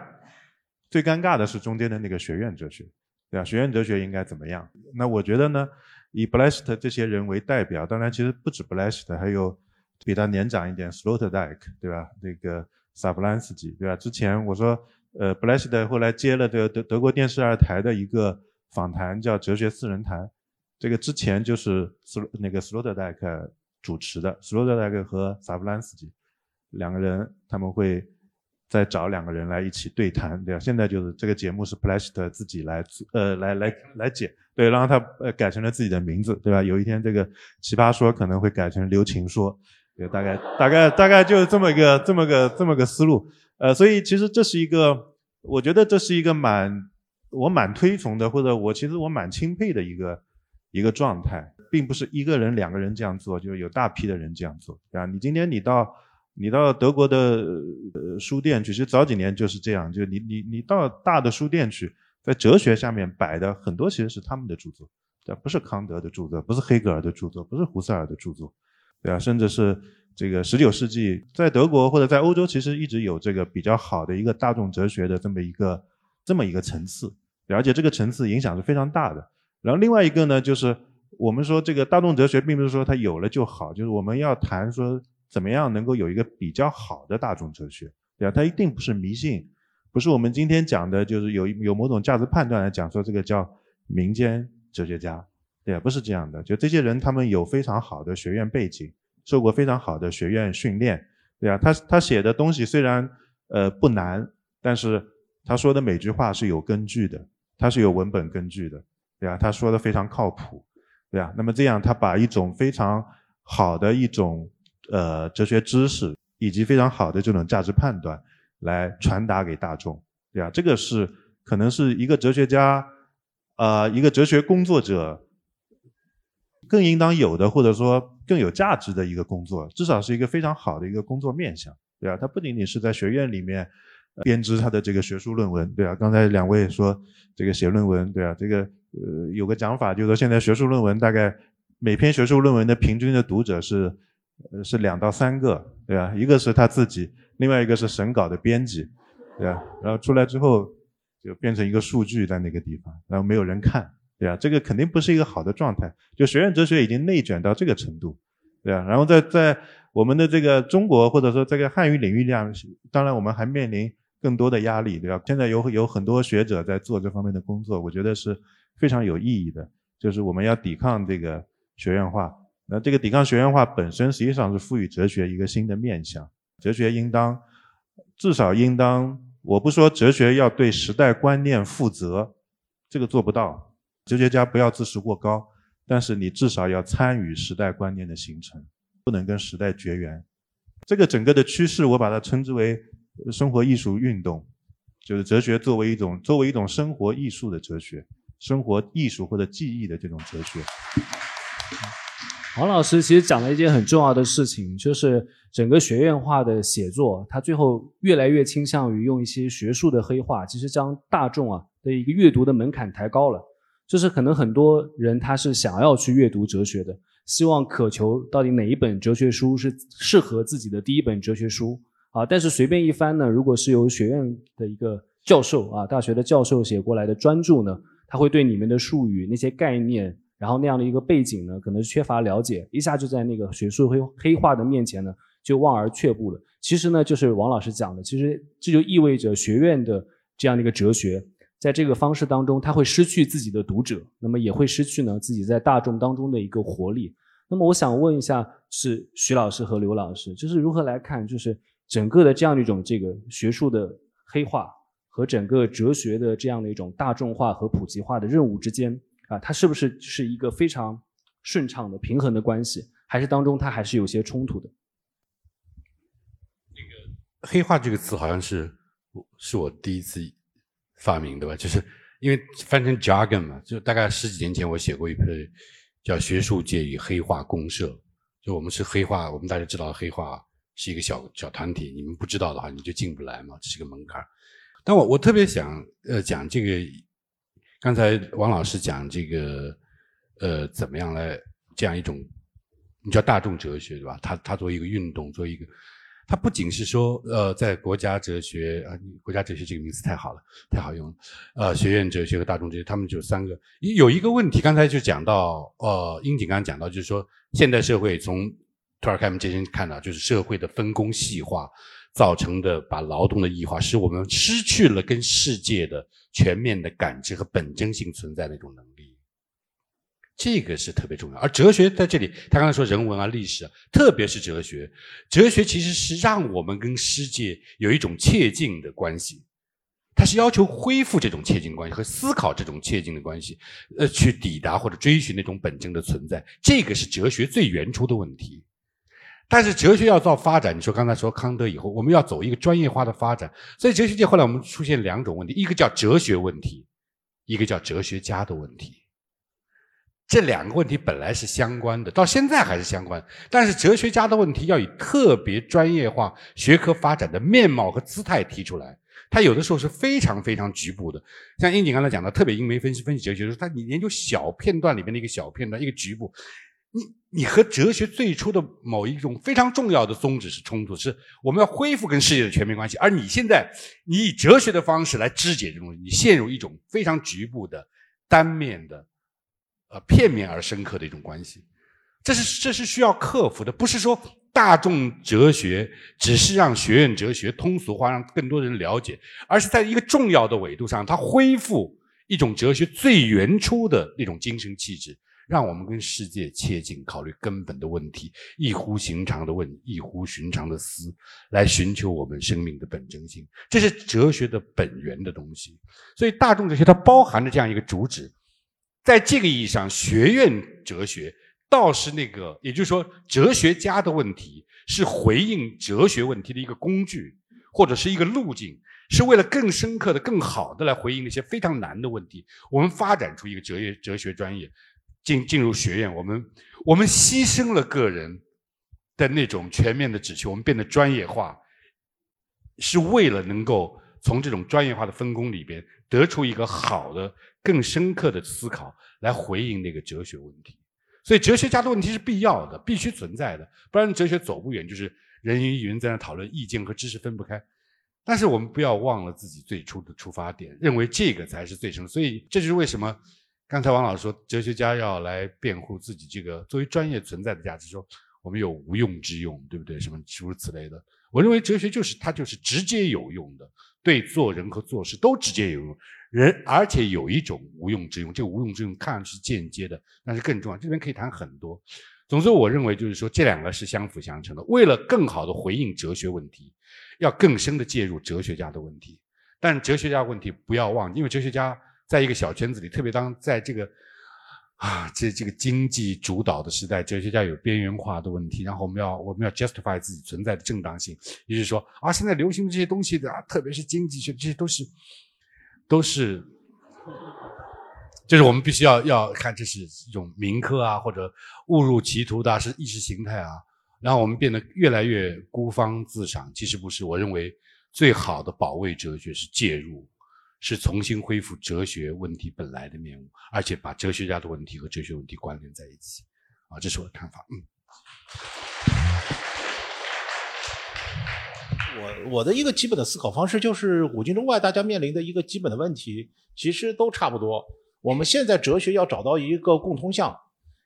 B: 最尴尬的是中间的那个学院哲学，对吧？学院哲学应该怎么样？那我觉得呢，以 b l a s t 这些人为代表，当然其实不止 b l a s t 还有比他年长一点 Sloterdijk，对吧？那个萨布兰斯基，对吧？之前我说，呃 b l a s t 后来接了这个德德国电视二台的一个访谈，叫《哲学四人谈》，这个之前就是斯那个 Sloterdijk 主持的，Sloterdijk 和萨布兰斯基。两个人他们会再找两个人来一起对谈，对吧？现在就是这个节目是 p l a s t 自己来呃来来来解，对，然后他呃改成了自己的名字，对吧？有一天这个奇葩说可能会改成刘情说，对，大概大概大概就是这么个这么个这么个思路，呃，所以其实这是一个，我觉得这是一个蛮我蛮推崇的，或者我其实我蛮钦佩的一个一个状态，并不是一个人两个人这样做，就是有大批的人这样做，对吧？你今天你到你到德国的呃书店去，其实早几年就是这样，就你你你到大的书店去，在哲学下面摆的很多其实是他们的著作，对吧？不是康德的著作，不是黑格尔的著作，不是胡塞尔的著作，对吧？甚至是这个十九世纪在德国或者在欧洲，其实一直有这个比较好的一个大众哲学的这么一个这么一个层次，而且这个层次影响是非常大的。然后另外一个呢，就是我们说这个大众哲学，并不是说它有了就好，就是我们要谈说。怎么样能够有一个比较好的大众哲学？对吧？它一定不是迷信，不是我们今天讲的，就是有有某种价值判断来讲说这个叫民间哲学家，对吧？不是这样的。就这些人，他们有非常好的学院背景，受过非常好的学院训练，对吧？他他写的东西虽然呃不难，但是他说的每句话是有根据的，他是有文本根据的，对吧？他说的非常靠谱，对吧？那么这样，他把一种非常好的一种。呃，哲学知识以及非常好的这种价值判断，来传达给大众，对吧？这个是可能是一个哲学家，呃，一个哲学工作者更应当有的，或者说更有价值的一个工作，至少是一个非常好的一个工作面向，对吧？他不仅仅是在学院里面编织他的这个学术论文，对吧？刚才两位说这个写论文，对啊？这个呃有个讲法，就是说现在学术论文大概每篇学术论文的平均的读者是。是两到三个，对吧？一个是他自己，另外一个是审稿的编辑，对吧？然后出来之后，就变成一个数据在那个地方，然后没有人看，对吧？这个肯定不是一个好的状态。就学院哲学已经内卷到这个程度，对吧？然后在在我们的这个中国或者说这个汉语领域量，当然我们还面临更多的压力，对吧？现在有有很多学者在做这方面的工作，我觉得是非常有意义的，就是我们要抵抗这个学院化。那这个抵抗学院化本身实际上是赋予哲学一个新的面向，哲学应当至少应当，我不说哲学要对时代观念负责，这个做不到，哲学家不要自视过高，但是你至少要参与时代观念的形成，不能跟时代绝缘。这个整个的趋势，我把它称之为生活艺术运动，就是哲学作为一种作为一种生活艺术的哲学，生活艺术或者记忆的这种哲学。
A: 王老师其实讲了一件很重要的事情，就是整个学院化的写作，它最后越来越倾向于用一些学术的黑话，其实将大众啊的一个阅读的门槛抬高了。就是可能很多人他是想要去阅读哲学的，希望渴求到底哪一本哲学书是适合自己的第一本哲学书啊。但是随便一翻呢，如果是由学院的一个教授啊，大学的教授写过来的专著呢，他会对你们的术语那些概念。然后那样的一个背景呢，可能缺乏了解，一下就在那个学术黑黑化的面前呢，就望而却步了。其实呢，就是王老师讲的，其实这就意味着学院的这样的一个哲学，在这个方式当中，它会失去自己的读者，那么也会失去呢自己在大众当中的一个活力。那么我想问一下，是徐老师和刘老师，就是如何来看，就是整个的这样的一种这个学术的黑化和整个哲学的这样的一种大众化和普及化的任务之间。啊，它是不是是一个非常顺畅的平衡的关系，还是当中它还是有些冲突的？
C: 那个“黑化”这个词好像是是我第一次发明的吧？就是因为翻成 jargon 嘛，就大概十几年前我写过一篇叫《学术界与黑化公社》，就我们是黑化，我们大家知道黑化是一个小小团体，你们不知道的话你就进不来嘛，这是个门槛。但我我特别想呃讲这个。刚才王老师讲这个，呃，怎么样来这样一种，你叫大众哲学对吧？它它作为一个运动，作为一个，它不仅是说，呃，在国家哲学啊，国家哲学这个名词太好了，太好用了，呃，学院哲学和大众哲学，他们就三个。有一个问题，刚才就讲到，呃，英景刚刚讲到，就是说，现代社会从托尔凯门这边看到，就是社会的分工细化。造成的把劳动的异化，使我们失去了跟世界的全面的感知和本真性存在的那种能力，这个是特别重要。而哲学在这里，他刚才说人文啊、历史啊，特别是哲学，哲学其实是让我们跟世界有一种切近的关系，它是要求恢复这种切近关系和思考这种切近的关系，呃，去抵达或者追寻那种本真的存在。这个是哲学最原初的问题。但是哲学要造发展，你说刚才说康德以后，我们要走一个专业化的发展，所以哲学界后来我们出现两种问题，一个叫哲学问题，一个叫哲学家的问题。这两个问题本来是相关的，到现在还是相关。但是哲学家的问题要以特别专业化学科发展的面貌和姿态提出来。他有的时候是非常非常局部的，像英景刚才讲的，特别英媒分析分析哲学的时候，他你研究小片段里面的一个小片段，一个局部，你你和哲学最初的某一种非常重要的宗旨是冲突，是我们要恢复跟世界的全面关系。而你现在你以哲学的方式来肢解这种，你陷入一种非常局部的、单面的、呃片面而深刻的一种关系，这是这是需要克服的，不是说。大众哲学只是让学院哲学通俗化，让更多人了解，而是在一个重要的纬度上，它恢复一种哲学最原初的那种精神气质，让我们跟世界切近，考虑根本的问题，异乎寻常的问，异乎寻常的思，来寻求我们生命的本真性。这是哲学的本源的东西。所以，大众哲学它包含着这样一个主旨，在这个意义上，学院哲学。倒是那个，也就是说，哲学家的问题是回应哲学问题的一个工具，或者是一个路径，是为了更深刻的、更好的来回应那些非常难的问题。我们发展出一个哲学哲学专业，进进入学院，我们我们牺牲了个人的那种全面的志趣，我们变得专业化，是为了能够从这种专业化的分工里边得出一个好的、更深刻的思考，来回应那个哲学问题。所以，哲学家的问题是必要的，必须存在的，不然哲学走不远。就是人云亦云在那讨论意见和知识分不开。但是我们不要忘了自己最初的出发点，认为这个才是最深。所以，这就是为什么刚才王老师说，哲学家要来辩护自己这个作为专业存在的价值，说我们有无用之用，对不对？什么诸如此类的。我认为哲学就是它就是直接有用的，对做人和做事都直接有用。人，而且有一种无用之用，这个无用之用看上去是间接的，但是更重要。这边可以谈很多。总之，我认为就是说，这两个是相辅相成的。为了更好的回应哲学问题，要更深的介入哲学家的问题。但哲学家问题不要忘，因为哲学家在一个小圈子里，特别当在这个啊这这个经济主导的时代，哲学家有边缘化的问题。然后我们要我们要 justify 自己存在的正当性，也就是说啊，现在流行的这些东西的，特别是经济学，这些都是。都是，就是我们必须要要看，这是一种民科啊，或者误入歧途的是意识形态啊，然后我们变得越来越孤芳自赏。其实不是，我认为最好的保卫哲学是介入，是重新恢复哲学问题本来的面目，而且把哲学家的问题和哲学问题关联在一起。啊，这是我的看法。嗯。
D: 我我的一个基本的思考方式就是，古今中外大家面临的一个基本的问题，其实都差不多。我们现在哲学要找到一个共通项，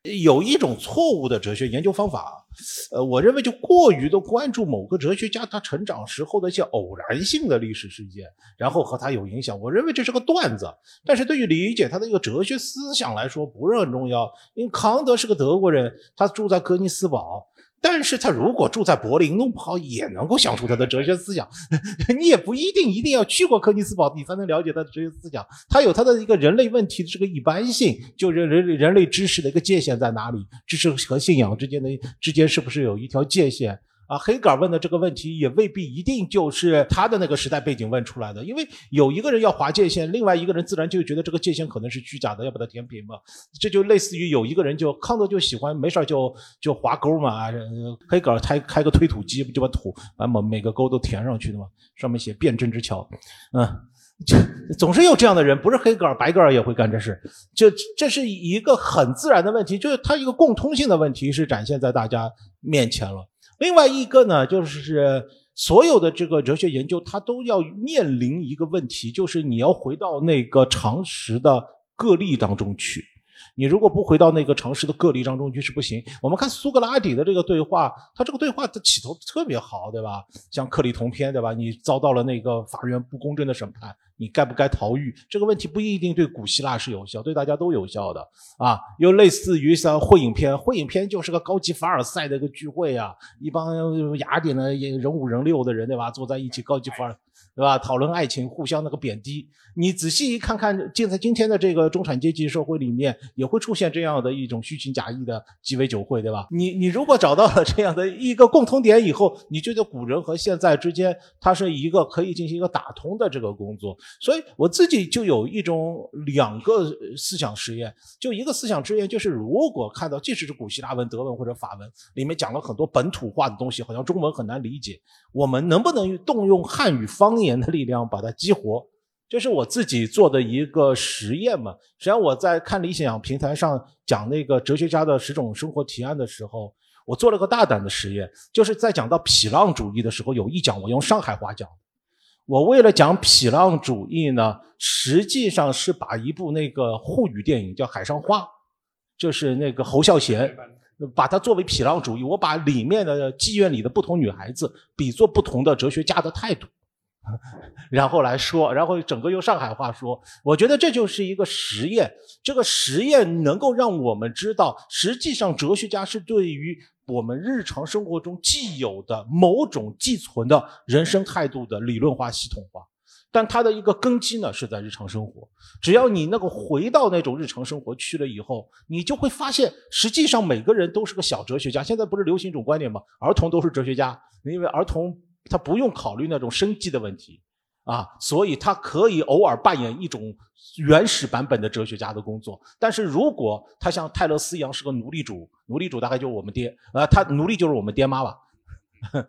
D: 有一种错误的哲学研究方法，呃，我认为就过于的关注某个哲学家他成长时候的一些偶然性的历史事件，然后和他有影响。我认为这是个段子，但是对于理解他的一个哲学思想来说不是很重要。因为康德是个德国人，他住在格尼斯堡。但是他如果住在柏林，弄不好也能够想出他的哲学思想。你也不一定一定要去过柯尼斯堡，你才能了解他的哲学思想。他有他的一个人类问题的这个一般性，就人人人类知识的一个界限在哪里？知识和信仰之间的之间是不是有一条界限？啊，黑格尔问的这个问题也未必一定就是他的那个时代背景问出来的，因为有一个人要划界限，另外一个人自然就觉得这个界限可能是虚假的，要把它填平嘛。这就类似于有一个人就康德就喜欢没事就就划沟嘛，啊黑格尔开开个推土机就把土把每每个沟都填上去的嘛，上面写辩证之桥，嗯，就总是有这样的人，不是黑格尔，白格尔也会干这事，这这是一个很自然的问题，就是它一个共通性的问题是展现在大家面前了。另外一个呢，就是所有的这个哲学研究，它都要面临一个问题，就是你要回到那个常识的个例当中去。你如果不回到那个常识的个例当中去是不行。我们看苏格拉底的这个对话，他这个对话的起头特别好，对吧？像克里同篇，对吧？你遭到了那个法院不公正的审判。你该不该逃狱？这个问题不一定对古希腊是有效，对大家都有效的啊。又类似于像会影片，会影片就是个高级凡尔赛的一个聚会啊，一帮雅典的人五人六的人，对吧？坐在一起高级凡尔。对吧？讨论爱情，互相那个贬低。你仔细一看看，就在今天的这个中产阶级社会里面，也会出现这样的一种虚情假意的鸡尾酒会，对吧？你你如果找到了这样的一个共同点以后，你觉得古人和现在之间，它是一个可以进行一个打通的这个工作。所以我自己就有一种两个思想实验，就一个思想实验，就是如果看到即使是古希腊文、德文或者法文里面讲了很多本土化的东西，好像中文很难理解，我们能不能动用汉语方言的力量把它激活？这是我自己做的一个实验嘛。实际上我在看理想平台上讲那个哲学家的十种生活提案的时候，我做了个大胆的实验，就是在讲到痞浪主义的时候，有一讲我用上海话讲。我为了讲痞浪主义呢，实际上是把一部那个沪语电影叫《海上花》，就是那个侯孝贤，把它作为痞浪主义。我把里面的妓院里的不同女孩子比作不同的哲学家的态度。然后来说，然后整个用上海话说，我觉得这就是一个实验。这个实验能够让我们知道，实际上哲学家是对于我们日常生活中既有的某种寄存的人生态度的理论化、系统化。但它的一个根基呢，是在日常生活。只要你那个回到那种日常生活去了以后，你就会发现，实际上每个人都是个小哲学家。现在不是流行一种观点吗？儿童都是哲学家，因为儿童。他不用考虑那种生计的问题，啊，所以他可以偶尔扮演一种原始版本的哲学家的工作。但是如果他像泰勒斯一样是个奴隶主，奴隶主大概就是我们爹，呃，他奴隶就是我们爹妈吧。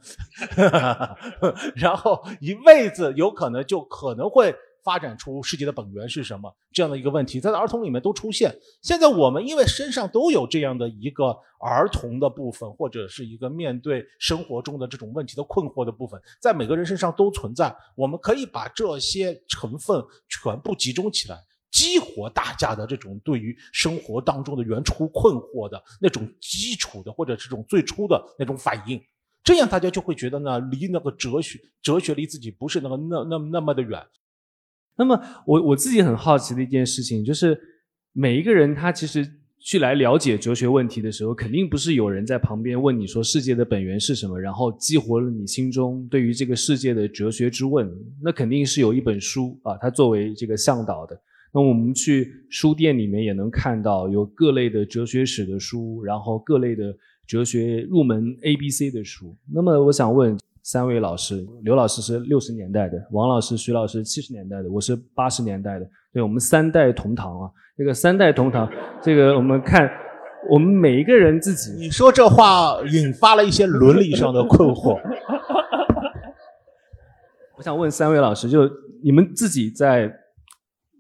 D: 然后一辈子有可能就可能会。发展出世界的本源是什么这样的一个问题，在儿童里面都出现。现在我们因为身上都有这样的一个儿童的部分，或者是一个面对生活中的这种问题的困惑的部分，在每个人身上都存在。我们可以把这些成分全部集中起来，激活大家的这种对于生活当中的原初困惑的那种基础的，或者这种最初的那种反应。这样大家就会觉得呢，离那个哲学哲学离自己不是那个那那那么的远。
A: 那么，我我自己很好奇的一件事情，就是每一个人他其实去来了解哲学问题的时候，肯定不是有人在旁边问你说世界的本源是什么，然后激活了你心中对于这个世界的哲学之问。那肯定是有一本书啊，它作为这个向导的。那我们去书店里面也能看到有各类的哲学史的书，然后各类的哲学入门 A、B、C 的书。那么，我想问。三位老师，刘老师是六十年代的，王老师、徐老师七十年代的，我是八十年代的，对我们三代同堂啊。这个三代同堂，这个我们看，我们每一个人自己，
D: 你说这话引发了一些伦理上的困惑。
A: 我想问三位老师，就你们自己在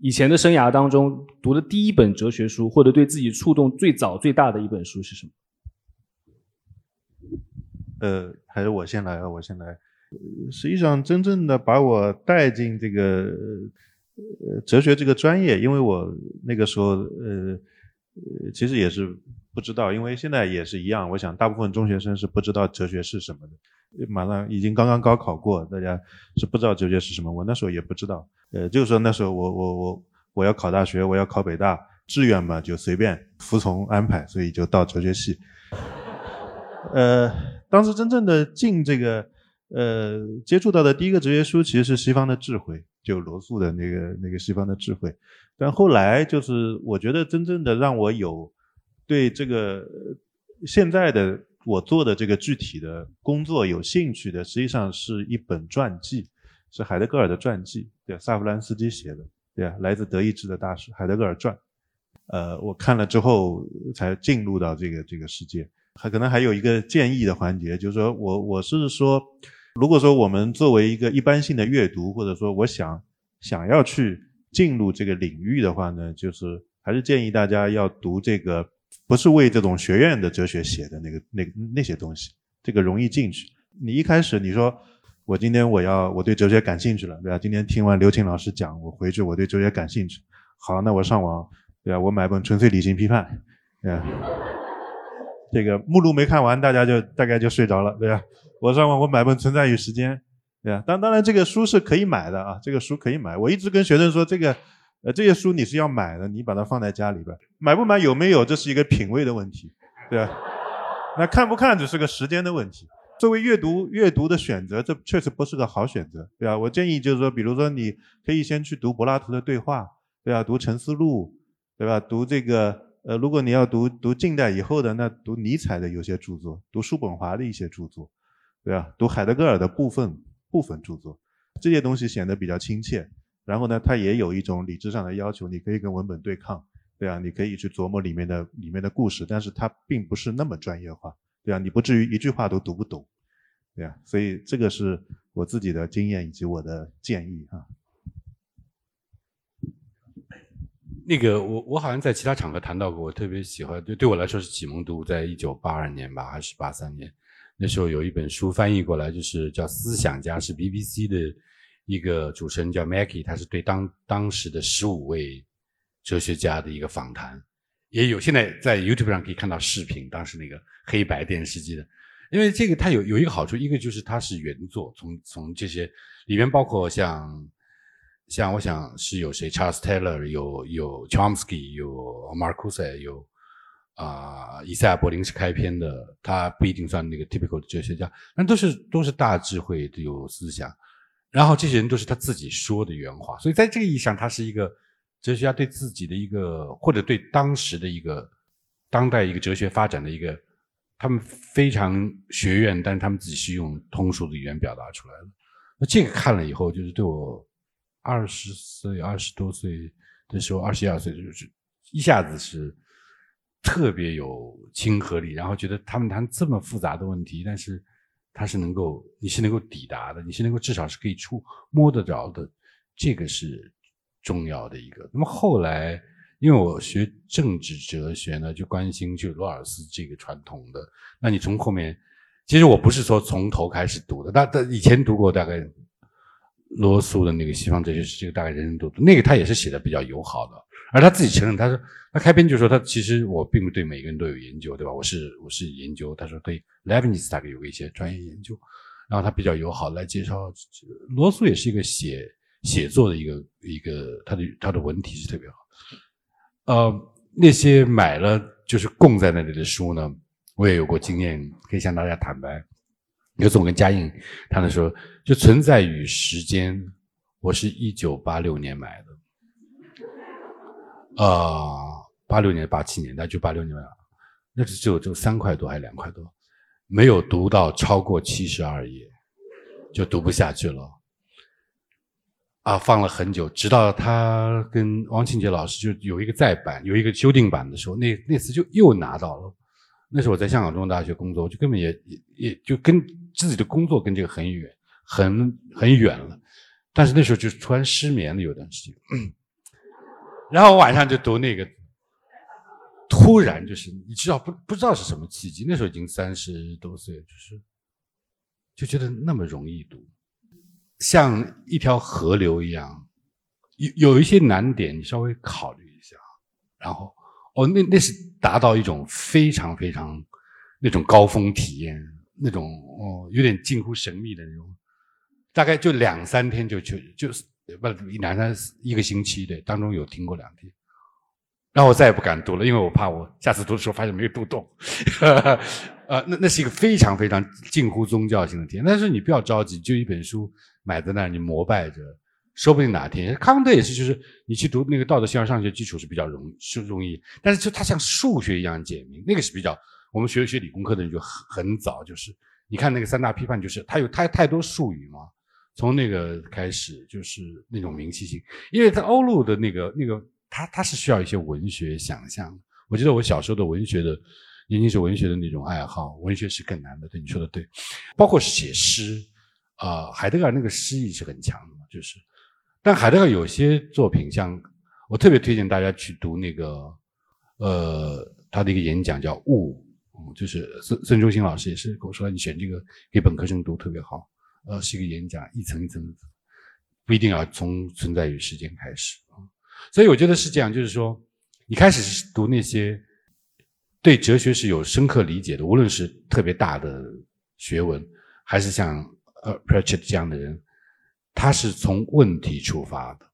A: 以前的生涯当中读的第一本哲学书，或者对自己触动最早最大的一本书是什么？
B: 呃，还是我先来啊，我先来。实际上，真正的把我带进这个呃哲学这个专业，因为我那个时候呃呃，其实也是不知道，因为现在也是一样。我想，大部分中学生是不知道哲学是什么的。马上已经刚刚高考过，大家是不知道哲学是什么。我那时候也不知道。呃，就是说那时候我我我我要考大学，我要考北大，志愿嘛就随便服从安排，所以就到哲学系。呃。当时真正的进这个，呃，接触到的第一个哲学书其实是西方的智慧，就罗素的那个那个西方的智慧。但后来就是，我觉得真正的让我有对这个现在的我做的这个具体的工作有兴趣的，实际上是一本传记，是海德格尔的传记，对，萨弗兰斯基写的，对啊，来自德意志的大师海德格尔传。呃，我看了之后才进入到这个这个世界。还可能还有一个建议的环节，就是说我我是说，如果说我们作为一个一般性的阅读，或者说我想想要去进入这个领域的话呢，就是还是建议大家要读这个，不是为这种学院的哲学写的那个那那些东西，这个容易进去。你一开始你说我今天我要我对哲学感兴趣了，对吧？今天听完刘擎老师讲，我回去我对哲学感兴趣，好，那我上网，对吧？我买本《纯粹理性批判》，对吧？这个目录没看完，大家就大概就睡着了，对吧？我上网我买本《存在与时间》，对吧？当当然这个书是可以买的啊，这个书可以买。我一直跟学生说，这个呃这些书你是要买的，你把它放在家里边，买不买有没有，这是一个品味的问题，对吧？那看不看只是个时间的问题。作为阅读阅读的选择，这确实不是个好选择，对吧？我建议就是说，比如说你可以先去读柏拉图的对话，对吧？读《沉思录》，对吧？读这个。呃，如果你要读读近代以后的，那读尼采的有些著作，读叔本华的一些著作，对吧？读海德格尔的部分部分著作，这些东西显得比较亲切，然后呢，它也有一种理智上的要求，你可以跟文本对抗，对啊，你可以去琢磨里面的里面的故事，但是它并不是那么专业化，对啊，你不至于一句话都读不懂，对啊，所以这个是我自己的经验以及我的建议啊。
C: 那个我我好像在其他场合谈到过，我特别喜欢，对对我来说是启蒙读物，在一九八二年吧，还是八三年，那时候有一本书翻译过来，就是叫《思想家》，是 BBC 的一个主持人叫 Mackie，他是对当当时的十五位哲学家的一个访谈，也有现在在 YouTube 上可以看到视频，当时那个黑白电视机的，因为这个它有有一个好处，一个就是它是原作，从从这些里面包括像。像我想是有谁，Charles Taylor，有有 Chomsky，有 Marcuse，有啊，以赛亚·柏林是开篇的，他不一定算那个 typical 的哲学家，但都是都是大智慧，有思想。然后这些人都是他自己说的原话，所以在这个意义上，他是一个哲学家对自己的一个，或者对当时的一个当代一个哲学发展的一个，他们非常学院，但是他们自己是用通俗的语言表达出来的。那这个看了以后，就是对我。二十岁、二十多岁的时候，二十一二岁就是一下子是特别有亲和力，然后觉得他们谈这么复杂的问题，但是他是能够，你是能够抵达的，你是能够至少是可以触摸得着的，这个是重要的一个。那么后来，因为我学政治哲学呢，就关心就罗尔斯这个传统的。那你从后面，其实我不是说从头开始读的，但但以前读过大概。罗素的那个西方哲学史，这个大概人人都读。那个他也是写的比较友好的，而他自己承认，他说他开篇就说他其实我并不对每个人都有研究，对吧？我是我是研究，他说对 Leibniz 大概有一些专业研究，然后他比较友好来介绍。罗素也是一个写写作的一个一个，他的他的文体是特别好。呃，那些买了就是供在那里的书呢，我也有过经验，可以向大家坦白。有次我跟嘉应谈的时候，就存在与时间，我是一九八六年买的，啊，八六年八七年，那就八六年买，那是只有就三块多还是两块多，没有读到超过七十二页，就读不下去了，啊，放了很久，直到他跟王庆杰老师就有一个再版，有一个修订版的时候，那那次就又拿到了。那时候我在香港中文大学工作，我就根本也也也就跟自己的工作跟这个很远，很很远了。但是那时候就突然失眠了，有段时间。然后我晚上就读那个，突然就是你知道不不知道是什么契机，那时候已经三十多岁，就是就觉得那么容易读，像一条河流一样，有有一些难点你稍微考虑一下，然后。哦，那那是达到一种非常非常那种高峰体验，那种哦有点近乎神秘的那种，大概就两三天就就就是不两三一个星期对，当中有停过两天，然后我再也不敢读了，因为我怕我下次读的时候发现没有读懂，呃，那那是一个非常非常近乎宗教性的体验，但是你不要着急，就一本书买在那儿，你膜拜着。说不定哪天康德也是，就是你去读那个道德形而上学基础是比较容是容易，但是就它像数学一样简明，那个是比较我们学学理工科的人就很很早就是你看那个三大批判，就是它有太太多术语嘛，从那个开始就是那种明晰性，因为在欧陆的那个那个它它是需要一些文学想象。我记得我小时候的文学的年轻时文学的那种爱好，文学是更难的。对你说的对，包括写诗啊，海德格尔那个诗意是很强的嘛，就是。但海德格尔有些作品，像我特别推荐大家去读那个，呃，他的一个演讲叫《》，就是孙孙中兴老师也是跟我说，你选这个给本科生读特别好，呃，是一个演讲，一层一层，不一定要从存在与时间开始啊。所以我觉得是这样，就是说，你开始是读那些对哲学是有深刻理解的，无论是特别大的学问，还是像呃 Prachet 这样的人。他是从问题出发的，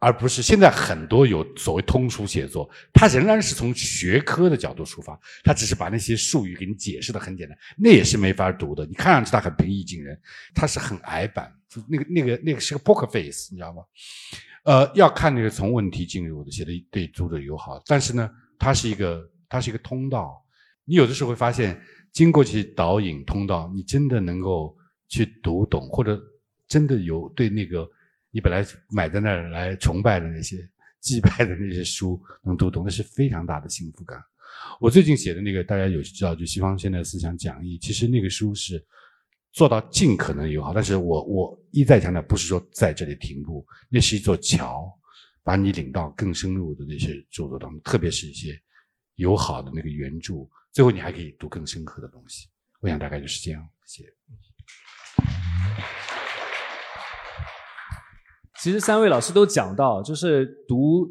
C: 而不是现在很多有所谓通俗写作，它仍然是从学科的角度出发，它只是把那些术语给你解释的很简单，那也是没法读的。你看上去他很平易近人，他是很矮板，那个那个那个是个 poker face，你知道吗？呃，要看那个从问题进入的，写的对读者友好，但是呢，它是一个它是一个通道，你有的时候会发现，经过这些导引通道，你真的能够去读懂或者。真的有对那个你本来买在那儿来崇拜的那些、祭拜的那些书能读懂，那是非常大的幸福感。我最近写的那个，大家有知道，就西方现代思想讲义，其实那个书是做到尽可能友好，但是我我一再强调，不是说在这里停步，那是一座桥，把你领到更深入的那些著作当中，特别是一些友好的那个原著，最后你还可以读更深刻的东西。我想大概就是这样，谢谢。
A: 其实三位老师都讲到，就是读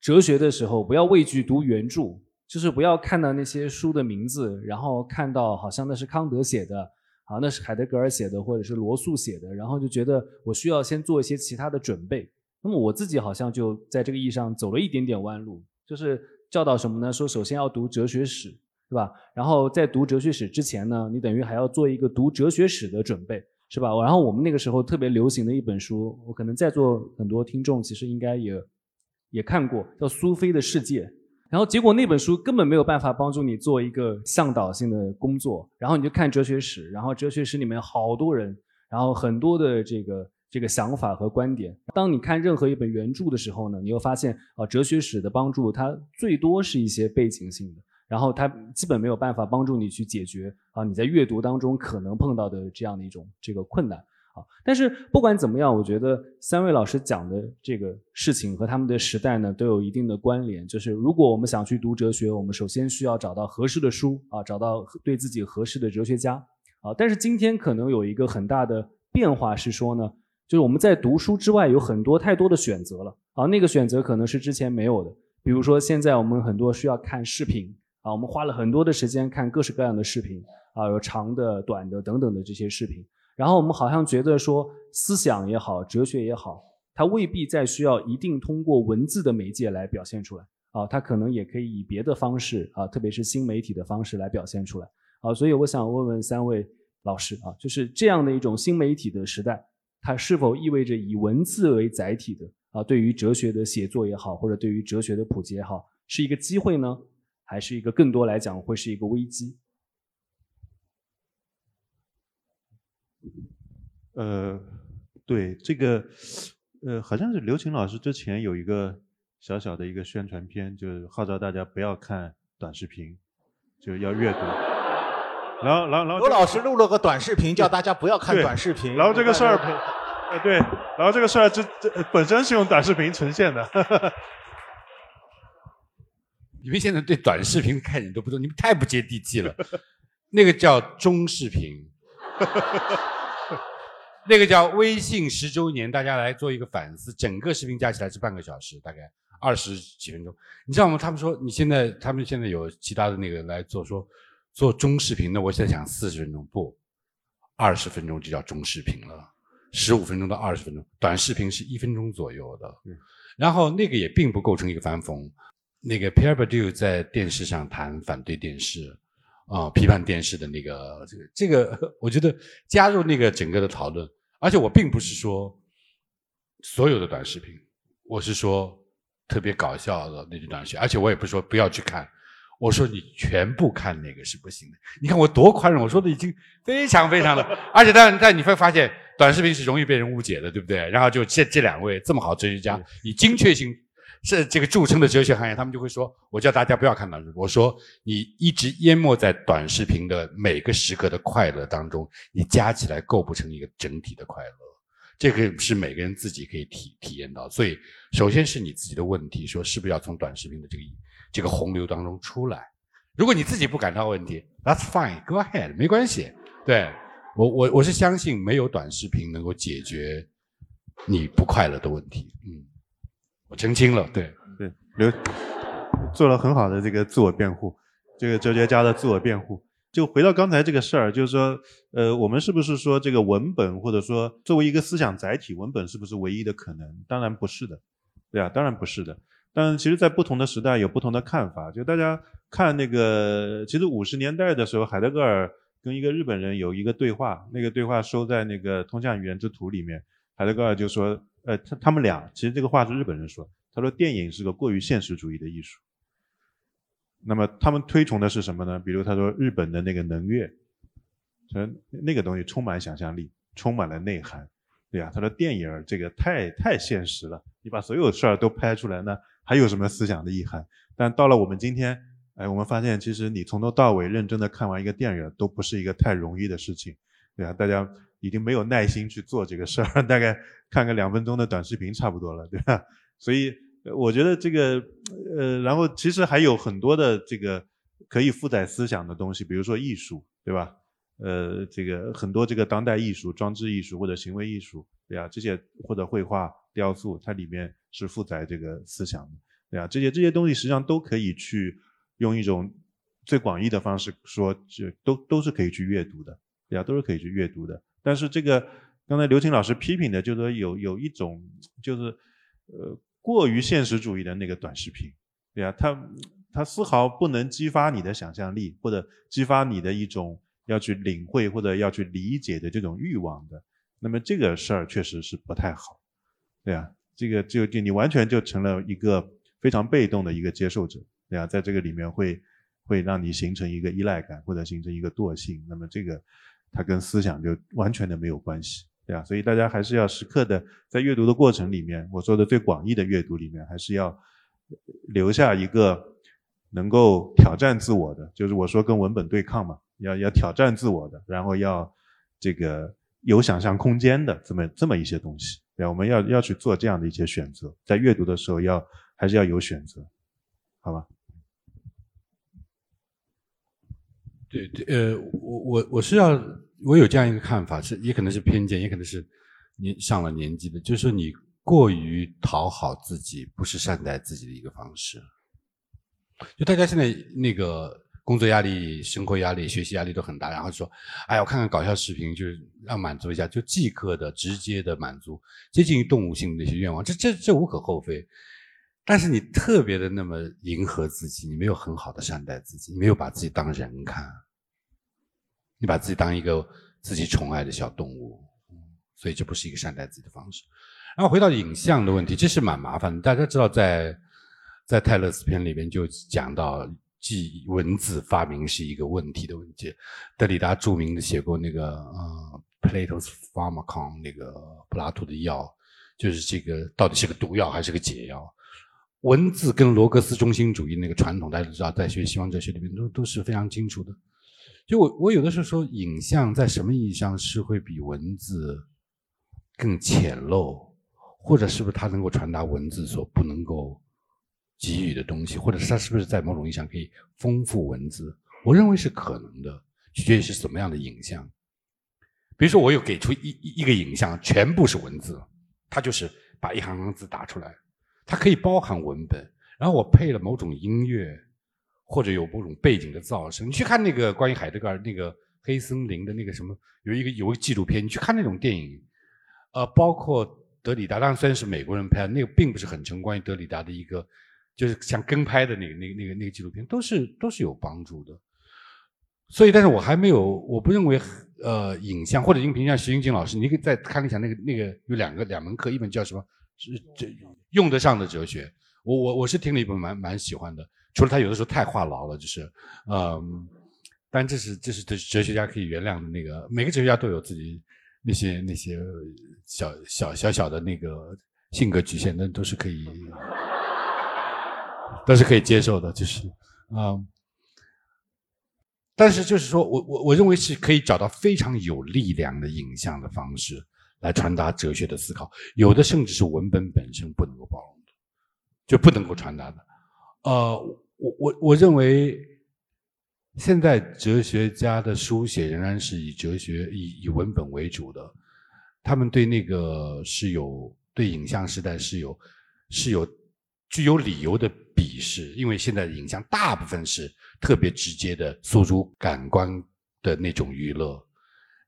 A: 哲学的时候，不要畏惧读原著，就是不要看到那些书的名字，然后看到好像那是康德写的，啊，那是海德格尔写的，或者是罗素写的，然后就觉得我需要先做一些其他的准备。那么我自己好像就在这个意义上走了一点点弯路，就是教导什么呢？说首先要读哲学史，对吧？然后在读哲学史之前呢，你等于还要做一个读哲学史的准备。是吧？然后我们那个时候特别流行的一本书，我可能在座很多听众其实应该也也看过，叫《苏菲的世界》。然后结果那本书根本没有办法帮助你做一个向导性的工作。然后你就看哲学史，然后哲学史里面好多人，然后很多的这个这个想法和观点。当你看任何一本原著的时候呢，你又发现啊，哲学史的帮助它最多是一些背景性的。然后它基本没有办法帮助你去解决啊你在阅读当中可能碰到的这样的一种这个困难啊。但是不管怎么样，我觉得三位老师讲的这个事情和他们的时代呢都有一定的关联。就是如果我们想去读哲学，我们首先需要找到合适的书啊，找到对自己合适的哲学家啊。但是今天可能有一个很大的变化是说呢，就是我们在读书之外有很多太多的选择了啊，那个选择可能是之前没有的。比如说现在我们很多需要看视频。啊，我们花了很多的时间看各式各样的视频，啊，有长的、短的等等的这些视频。然后我们好像觉得说，思想也好，哲学也好，它未必再需要一定通过文字的媒介来表现出来。啊，它可能也可以以别的方式，啊，特别是新媒体的方式来表现出来。啊，所以我想问问三位老师，啊，就是这样的一种新媒体的时代，它是否意味着以文字为载体的，啊，对于哲学的写作也好，或者对于哲学的普及也好，是一个机会呢？还是一个更多来讲会是一个危机。
B: 呃，对这个，呃，好像是刘琴老师之前有一个小小的一个宣传片，就是号召大家不要看短视频，就要阅读。然后，然后，然后
D: 刘老师录了个短视频，叫大家不要看短视频。
B: 然后这个事儿，呃，对，然后这个事儿这这本身是用短视频呈现的。
C: 你们现在对短视频概念都不懂，你们太不接地气了。那个叫中视频，那个叫微信十周年，大家来做一个反思。整个视频加起来是半个小时，大概二十几分钟。你知道吗？他们说你现在，他们现在有其他的那个来做，说做中视频。那我现在想四十分钟不，二十分钟就叫中视频了，十五分钟到二十分钟。短视频是一分钟左右的，然后那个也并不构成一个反讽。那个 Pierre Bourdieu 在电视上谈反对电视，啊，批判电视的那个这个这个，我觉得加入那个整个的讨论，而且我并不是说所有的短视频，我是说特别搞笑的那种短视频，而且我也不是说不要去看，我说你全部看那个是不行的。你看我多宽容，我说的已经非常非常的，而且但但你会发现短视频是容易被人误解的，对不对？然后就这这两位这么好哲学家，以精确性。是这个著称的哲学行业，他们就会说：“我叫大家不要看短视频。”我说：“你一直淹没在短视频的每个时刻的快乐当中，你加起来构不成一个整体的快乐。这个是每个人自己可以体体验到。所以，首先是你自己的问题，说是不是要从短视频的这个这个洪流当中出来？如果你自己不感到问题，That's fine，Go ahead，没关系。对我，我我是相信没有短视频能够解决你不快乐的问题。嗯。我澄清了，对
B: 对，刘做了很好的这个自我辩护，这个哲学家的自我辩护。就回到刚才这个事儿，就是说，呃，我们是不是说这个文本，或者说作为一个思想载体，文本是不是唯一的可能？当然不是的，对啊，当然不是的。但其实，在不同的时代有不同的看法。就大家看那个，其实五十年代的时候，海德格尔跟一个日本人有一个对话，那个对话收在那个《通向语言之图》里面，海德格尔就说。呃，他他们俩其实这个话是日本人说，他说电影是个过于现实主义的艺术。那么他们推崇的是什么呢？比如他说日本的那个能乐，说那个东西充满想象力，充满了内涵，对呀，他说电影这个太太现实了，你把所有事儿都拍出来，那还有什么思想的意涵？但到了我们今天，哎，我们发现其实你从头到尾认真的看完一个电影，都不是一个太容易的事情，对呀，大家已经没有耐心去做这个事儿，大概看个两分钟的短视频差不多了，对吧？所以我觉得这个，呃，然后其实还有很多的这个可以负载思想的东西，比如说艺术，对吧？呃，这个很多这个当代艺术、装置艺术或者行为艺术，对呀，这些或者绘画、雕塑，它里面是负载这个思想的，对呀，这些这些东西实际上都可以去用一种最广义的方式说，就都都是可以去阅读的，对呀，都是可以去阅读的。但是这个刚才刘青老师批评的，就是说有有一种就是呃过于现实主义的那个短视频，对呀，它它丝毫不能激发你的想象力，或者激发你的一种。要去领会或者要去理解的这种欲望的，那么这个事儿确实是不太好，对呀，这个就就你完全就成了一个非常被动的一个接受者，对呀，在这个里面会会让你形成一个依赖感或者形成一个惰性，那么这个它跟思想就完全的没有关系，对呀，所以大家还是要时刻的在阅读的过程里面，我说的最广义的阅读里面，还是要留下一个能够挑战自我的，就是我说跟文本对抗嘛。要要挑战自我的，然后要这个有想象空间的这么这么一些东西，对，我们要要去做这样的一些选择，在阅读的时候要还是要有选择，好吧？
C: 对对，呃，我我我是要我有这样一个看法，是也可能是偏见，也可能是你上了年纪的，就是说你过于讨好自己，不是善待自己的一个方式。就大家现在那个。工作压力、生活压力、学习压力都很大，然后说：“哎，我看看搞笑视频，就是让满足一下，就即刻的、直接的满足，接近于动物性的那些愿望，这、这、这无可厚非。但是你特别的那么迎合自己，你没有很好的善待自己，你没有把自己当人看，你把自己当一个自己宠爱的小动物，所以这不是一个善待自己的方式。然后回到影像的问题，这是蛮麻烦的。大家知道，在在泰勒斯篇里边就讲到。记文字发明是一个问题的问题。德里达著名的写过那个呃，Plato's Pharmacon，那个柏拉图的药，就是这个到底是个毒药还是个解药？文字跟罗格斯中心主义那个传统，大家都知道，在学西方哲学里面都都是非常清楚的。就我我有的时候说，影像在什么意义上是会比文字更浅陋，或者是不是它能够传达文字所不能够？给予的东西，或者是它是不是在某种意义上可以丰富文字？我认为是可能的，取决于是什么样的影像。比如说，我有给出一一个影像，全部是文字，它就是把一行行字打出来，它可以包含文本。然后我配了某种音乐，或者有某种背景的噪声。你去看那个关于海德格尔那个黑森林的那个什么，有一个有个纪录片，你去看那种电影，呃，包括德里达，当然虽然是美国人拍的，那个并不是很成。关于德里达的一个。就是像跟拍的那个、那个、那个、那个纪录片，都是都是有帮助的。所以，但是我还没有，我不认为，呃，影像或者音频像徐英静老师，你可以再看一下那个那个有两个两门课，一本叫什么？是这用得上的哲学。我我我是听了一本蛮蛮喜欢的，除了他有的时候太话痨了，就是，嗯，但这是这是哲哲学家可以原谅的那个，每个哲学家都有自己那些那些小小小小的那个性格局限，那都是可以。都是可以接受的，就是啊，但是就是说我我我认为是可以找到非常有力量的影像的方式来传达哲学的思考，有的甚至是文本本身不能够包容的，就不能够传达的。呃，我我我认为现在哲学家的书写仍然是以哲学以以文本为主的，他们对那个是有对影像时代是有是有。具有理由的鄙视，因为现在影像大部分是特别直接的诉诸感官的那种娱乐，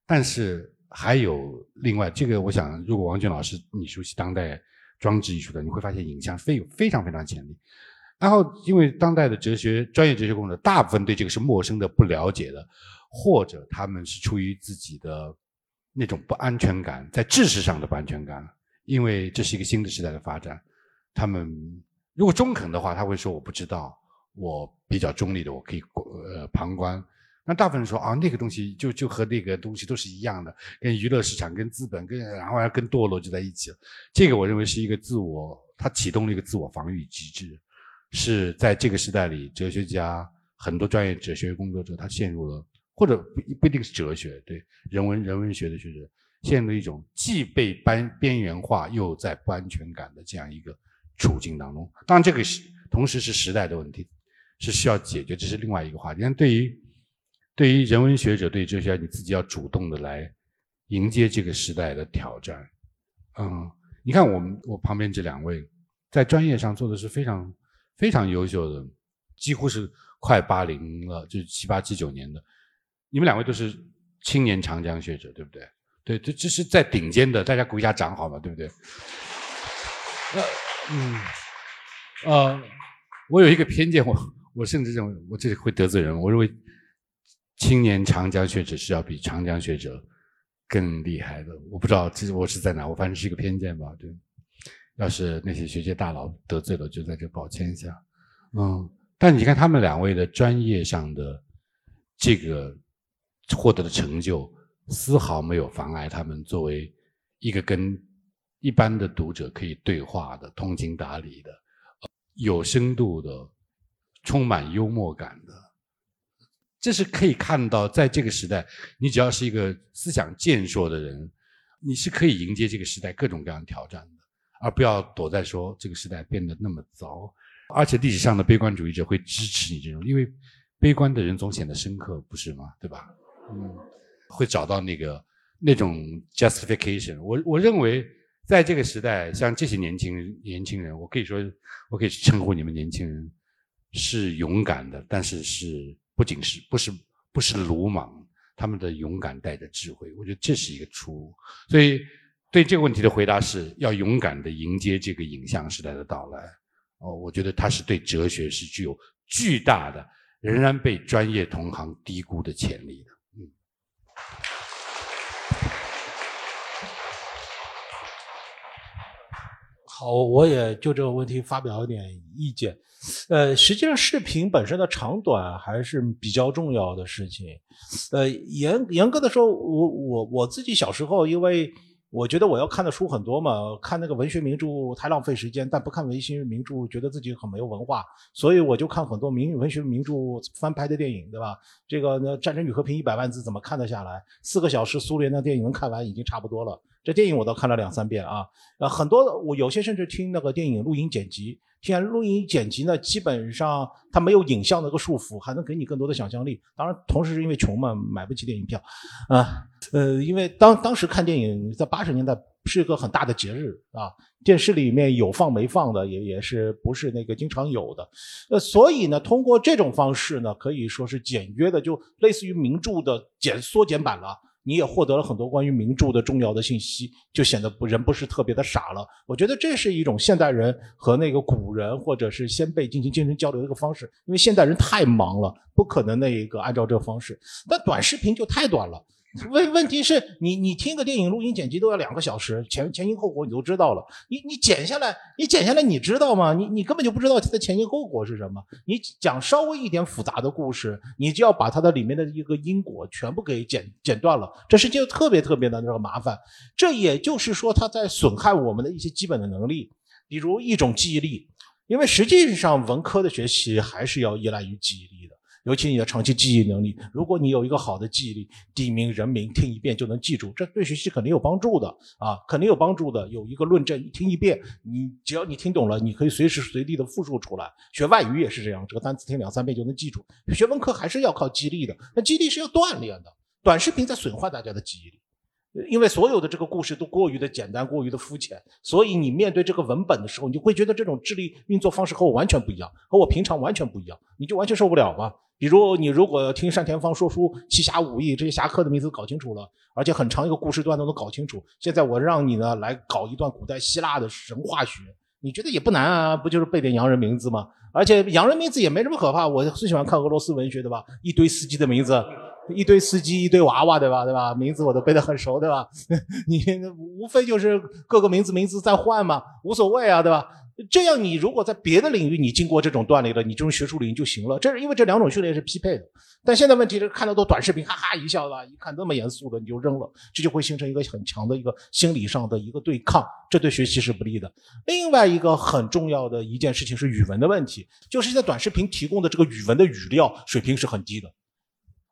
C: 但是还有另外这个，我想如果王俊老师你熟悉当代装置艺术的，你会发现影像非有非常非常潜力。然后因为当代的哲学专业哲学工作者大部分对这个是陌生的、不了解的，或者他们是出于自己的那种不安全感，在知识上的不安全感，因为这是一个新的时代的发展，他们。如果中肯的话，他会说我不知道，我比较中立的，我可以呃旁观，那大部分人说啊，那个东西就就和那个东西都是一样的，跟娱乐市场、跟资本、跟然后跟堕落就在一起了。这个我认为是一个自我，它启动了一个自我防御机制，是在这个时代里，哲学家很多专业哲学工作者他陷入了，或者不不一定是哲学，对人文人文学的学者陷入一种既被边边缘化又在不安全感的这样一个处境当中。当然，这个是同时是时代的问题，是需要解决，这是另外一个话题。但对于对于人文学者，对哲学家，你自己要主动的来迎接这个时代的挑战。嗯，你看我们我旁边这两位，在专业上做的是非常非常优秀的，几乎是快八零了，就是七八七九年的。你们两位都是青年长江学者，对不对？对，这这是在顶尖的，大家鼓一下掌好吗？对不对？呃，嗯，呃，我有一个偏见，我我甚至认为，我这里会得罪人，我认为。青年长江学者是要比长江学者更厉害的，我不知道其实我是在哪，我反正是一个偏见吧。对，要是那些学界大佬得罪了，就在这抱歉一下。嗯，但你看他们两位的专业上的这个获得的成就，丝毫没有妨碍他们作为一个跟一般的读者可以对话的、通情达理的、有深度的、充满幽默感的。这是可以看到，在这个时代，你只要是一个思想健硕的人，你是可以迎接这个时代各种各样的挑战的，而不要躲在说这个时代变得那么糟。而且历史上的悲观主义者会支持你这种，因为悲观的人总显得深刻，不是吗？对吧？嗯，会找到那个那种 justification。我我认为，在这个时代，像这些年轻年轻人，我可以说，我可以称呼你们年轻人是勇敢的，但是是。不仅是不是不是鲁莽，他们的勇敢带着智慧，我觉得这是一个出路。所以对这个问题的回答是要勇敢的迎接这个影像时代的到来。哦，我觉得它是对哲学是具有巨大的，仍然被专业同行低估的潜力的。嗯。
D: 好，我也就这个问题发表一点意见。呃，实际上视频本身的长短还是比较重要的事情。呃，严严格的说，我我我自己小时候，因为我觉得我要看的书很多嘛，看那个文学名著太浪费时间，但不看文学名著，觉得自己很没有文化，所以我就看很多名文学名著翻拍的电影，对吧？这个呢，《战争与和平》一百万字怎么看得下来？四个小时苏联的电影能看完已经差不多了。这电影我都看了两三遍啊。呃，很多我有些甚至听那个电影录音剪辑。现在录音剪辑呢，基本上它没有影像的个束缚，还能给你更多的想象力。当然，同时是因为穷嘛，买不起电影票，啊，呃，因为当当时看电影在八十年代是一个很大的节日啊，电视里面有放没放的，也也是不是那个经常有的，呃，所以呢，通过这种方式呢，可以说是简约的，就类似于名著的简缩减版了。你也获得了很多关于名著的重要的信息，就显得不人不是特别的傻了。我觉得这是一种现代人和那个古人或者是先辈进行精神交流的一个方式，因为现代人太忙了，不可能那一个按照这个方式。但短视频就太短了。问问题是你你听个电影录音剪辑都要两个小时，前前因后果你都知道了。你你剪下来，你剪下来你知道吗？你你根本就不知道它的前因后果是什么。你讲稍微一点复杂的故事，你就要把它的里面的一个因果全部给剪剪断了，这是就特别特别的那个麻烦。这也就是说，它在损害我们的一些基本的能力，比如一种记忆力，因为实际上文科的学习还是要依赖于记忆力的。尤其你的长期记忆能力，如果你有一个好的记忆力，地名人名听一遍就能记住，这对学习肯定有帮助的啊，肯定有帮助的。有一个论证，听一遍，你只要你听懂了，你可以随时随地的复述出来。学外语也是这样，这个单词听两三遍就能记住。学文科还是要靠记忆力的，那记忆力是要锻炼的。短视频在损坏大家的记忆力。因为所有的这个故事都过于的简单，过于的肤浅，所以你面对这个文本的时候，你就会觉得这种智力运作方式和我完全不一样，和我平常完全不一样，你就完全受不了嘛。比如你如果听单田芳说书，七侠五义这些侠客的名字搞清楚了，而且很长一个故事段都能搞清楚。现在我让你呢来搞一段古代希腊的神话学，你觉得也不难啊，不就是背点洋人名字吗？而且洋人名字也没什么可怕，我最喜欢看俄罗斯文学，对吧？一堆司机的名字。一堆司机，一堆娃娃，对吧？对吧？名字我都背得很熟，对吧？你无非就是各个名字名字再换嘛，无所谓啊，对吧？这样，你如果在别的领域你经过这种锻炼了，你这种学术领域就行了。这是因为这两种训练是匹配的。但现在问题是看到都短视频，哈哈一笑的，一看那么严肃的你就扔了，这就会形成一个很强的一个心理上的一个对抗，这对学习是不利的。另外一个很重要的一件事情是语文的问题，就是现在短视频提供的这个语文的语料水平是很低的。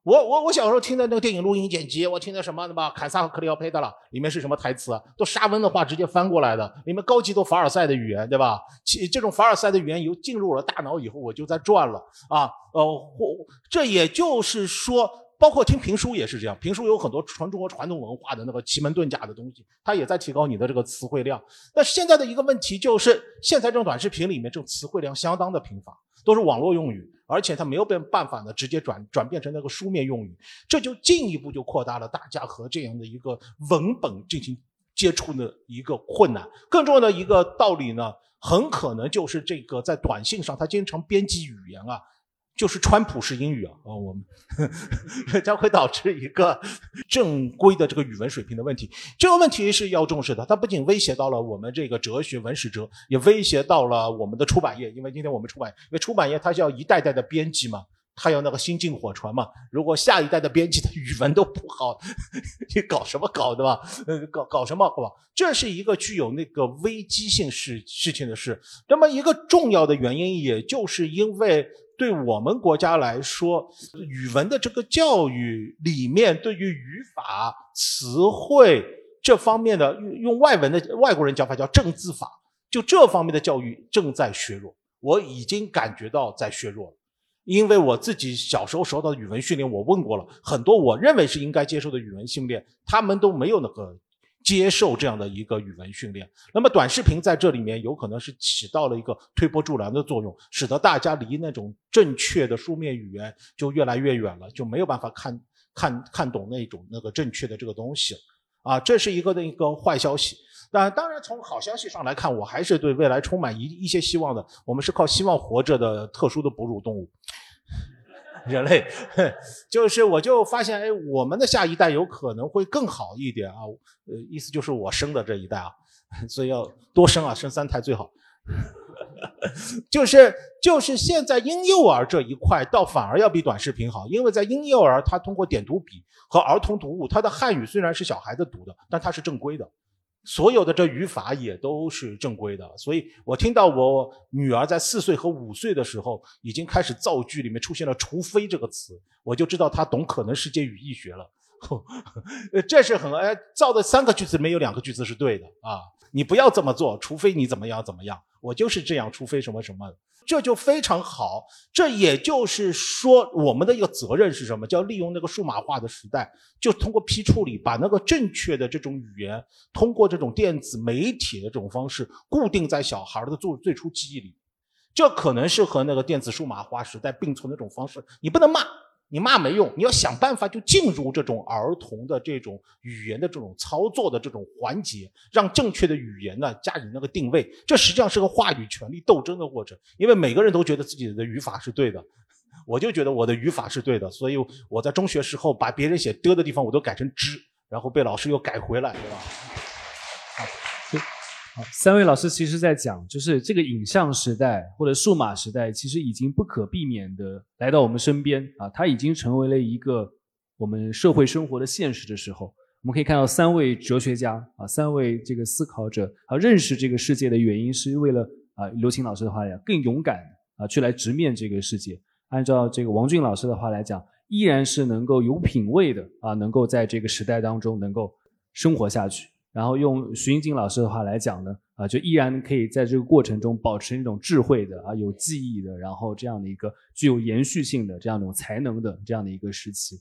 D: 我我我小时候听的那个电影录音剪辑，我听的什么的吧？凯撒和克里奥佩特了，里面是什么台词？都沙温的话直接翻过来的，里面高级都凡尔赛的语言，对吧？其这种凡尔赛的语言由进入了大脑以后，我就在转了啊。呃，或这也就是说，包括听评书也是这样，评书有很多传中国传统文化的那个奇门遁甲的东西，它也在提高你的这个词汇量。但是现在的一个问题就是，现在这种短视频里面这种词汇量相当的贫乏，都是网络用语。而且它没有办办法呢，直接转转变成那个书面用语，这就进一步就扩大了大家和这样的一个文本进行接触的一个困难。更重要的一个道理呢，很可能就是这个在短信上，它经常编辑语言啊。就是川普式英语啊，啊，我们将会导致一个正规的这个语文水平的问题。这个问题是要重视的，它不仅威胁到了我们这个哲学文史哲，也威胁到了我们的出版业。因为今天我们出版，因为出版业它是要一代代的编辑嘛，它要那个新进火传嘛。如果下一代的编辑的语文都不好，你搞什么搞的吧？呃，搞搞什么好吧？这是一个具有那个危机性事事情的事。那么一个重要的原因，也就是因为。对我们国家来说，语文的这个教育里面，对于语法、词汇这方面的，用用外文的外国人讲法叫正字法，就这方面的教育正在削弱。我已经感觉到在削弱了，因为我自己小时候受到的语文训练，我问过了很多我认为是应该接受的语文训练，他们都没有那个。接受这样的一个语文训练，那么短视频在这里面有可能是起到了一个推波助澜的作用，使得大家离那种正确的书面语言就越来越远了，就没有办法看看看懂那种那个正确的这个东西，啊，这是一个的一个坏消息。那当然从好消息上来看，我还是对未来充满一一些希望的。我们是靠希望活着的特殊的哺乳动物。人类，就是我就发现，哎，我们的下一代有可能会更好一点啊。呃，意思就是我生的这一代啊，所以要多生啊，生三胎最好。就是就是现在婴幼儿这一块，倒反而要比短视频好，因为在婴幼儿，他通过点读笔和儿童读物，他的汉语虽然是小孩子读的，但它是正规的。所有的这语法也都是正规的，所以我听到我女儿在四岁和五岁的时候已经开始造句，里面出现了“除非”这个词，我就知道她懂可能世界语义学了。呵 呵这是很哎，造的三个句子没有两个句子是对的啊！你不要这么做，除非你怎么样怎么样，我就是这样，除非什么什么。这就非常好，这也就是说，我们的一个责任是什么？叫利用那个数码化的时代，就通过批处理，把那个正确的这种语言，通过这种电子媒体的这种方式，固定在小孩的最最初记忆里。这可能是和那个电子数码化时代并存的一种方式。你不能骂。你骂没用，你要想办法就进入这种儿童的这种语言的这种操作的这种环节，让正确的语言呢加以那个定位。这实际上是个话语权力斗争的过程，因为每个人都觉得自己的语法是对的，我就觉得我的语法是对的，所以我在中学时候把别人写的的地方我都改成之，然后被老师又改回来，对吧？
A: 三位老师其实在讲，就是这个影像时代或者数码时代，其实已经不可避免的来到我们身边啊，它已经成为了一个我们社会生活的现实的时候，我们可以看到三位哲学家啊，三位这个思考者啊，认识这个世界的原因是为了啊，刘琴老师的话讲，更勇敢啊，去来直面这个世界。按照这个王俊老师的话来讲，依然是能够有品位的啊，能够在这个时代当中能够生活下去。然后用徐英锦老师的话来讲呢，啊，就依然可以在这个过程中保持那种智慧的啊，有记忆的，然后这样的一个具有延续性的这样一种才能的这样的一个时期。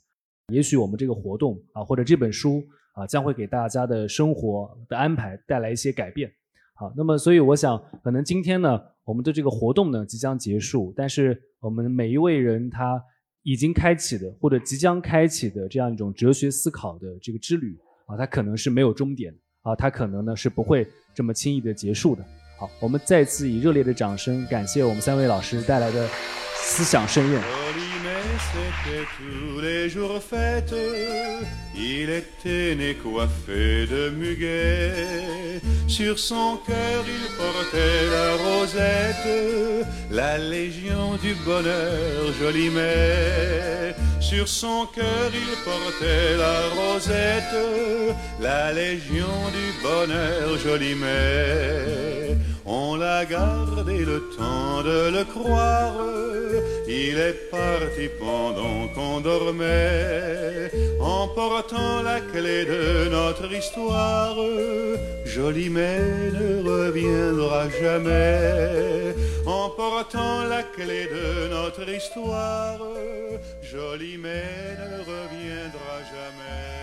A: 也许我们这个活动啊，或者这本书啊，将会给大家的生活的安排带来一些改变。好，那么所以我想，可能今天呢，我们的这个活动呢即将结束，但是我们每一位人他已经开启的或者即将开启的这样一种哲学思考的这个之旅啊，它可能是没有终点。啊，他可能呢是不会这么轻易的结束的。好，我们再次以热烈的掌声感谢我们三位老师带来的思想盛宴。
E: Sur son cœur il portait la rosette, la légion du bonheur, joli mais. Sur son cœur il portait la rosette, la légion du bonheur, joli mais. On l'a gardé le temps de le croire, il est parti pendant qu'on dormait, emportant la clé de notre histoire. Joli mais ne reviendra jamais, emportant la clé de notre histoire. Joli mais ne reviendra jamais.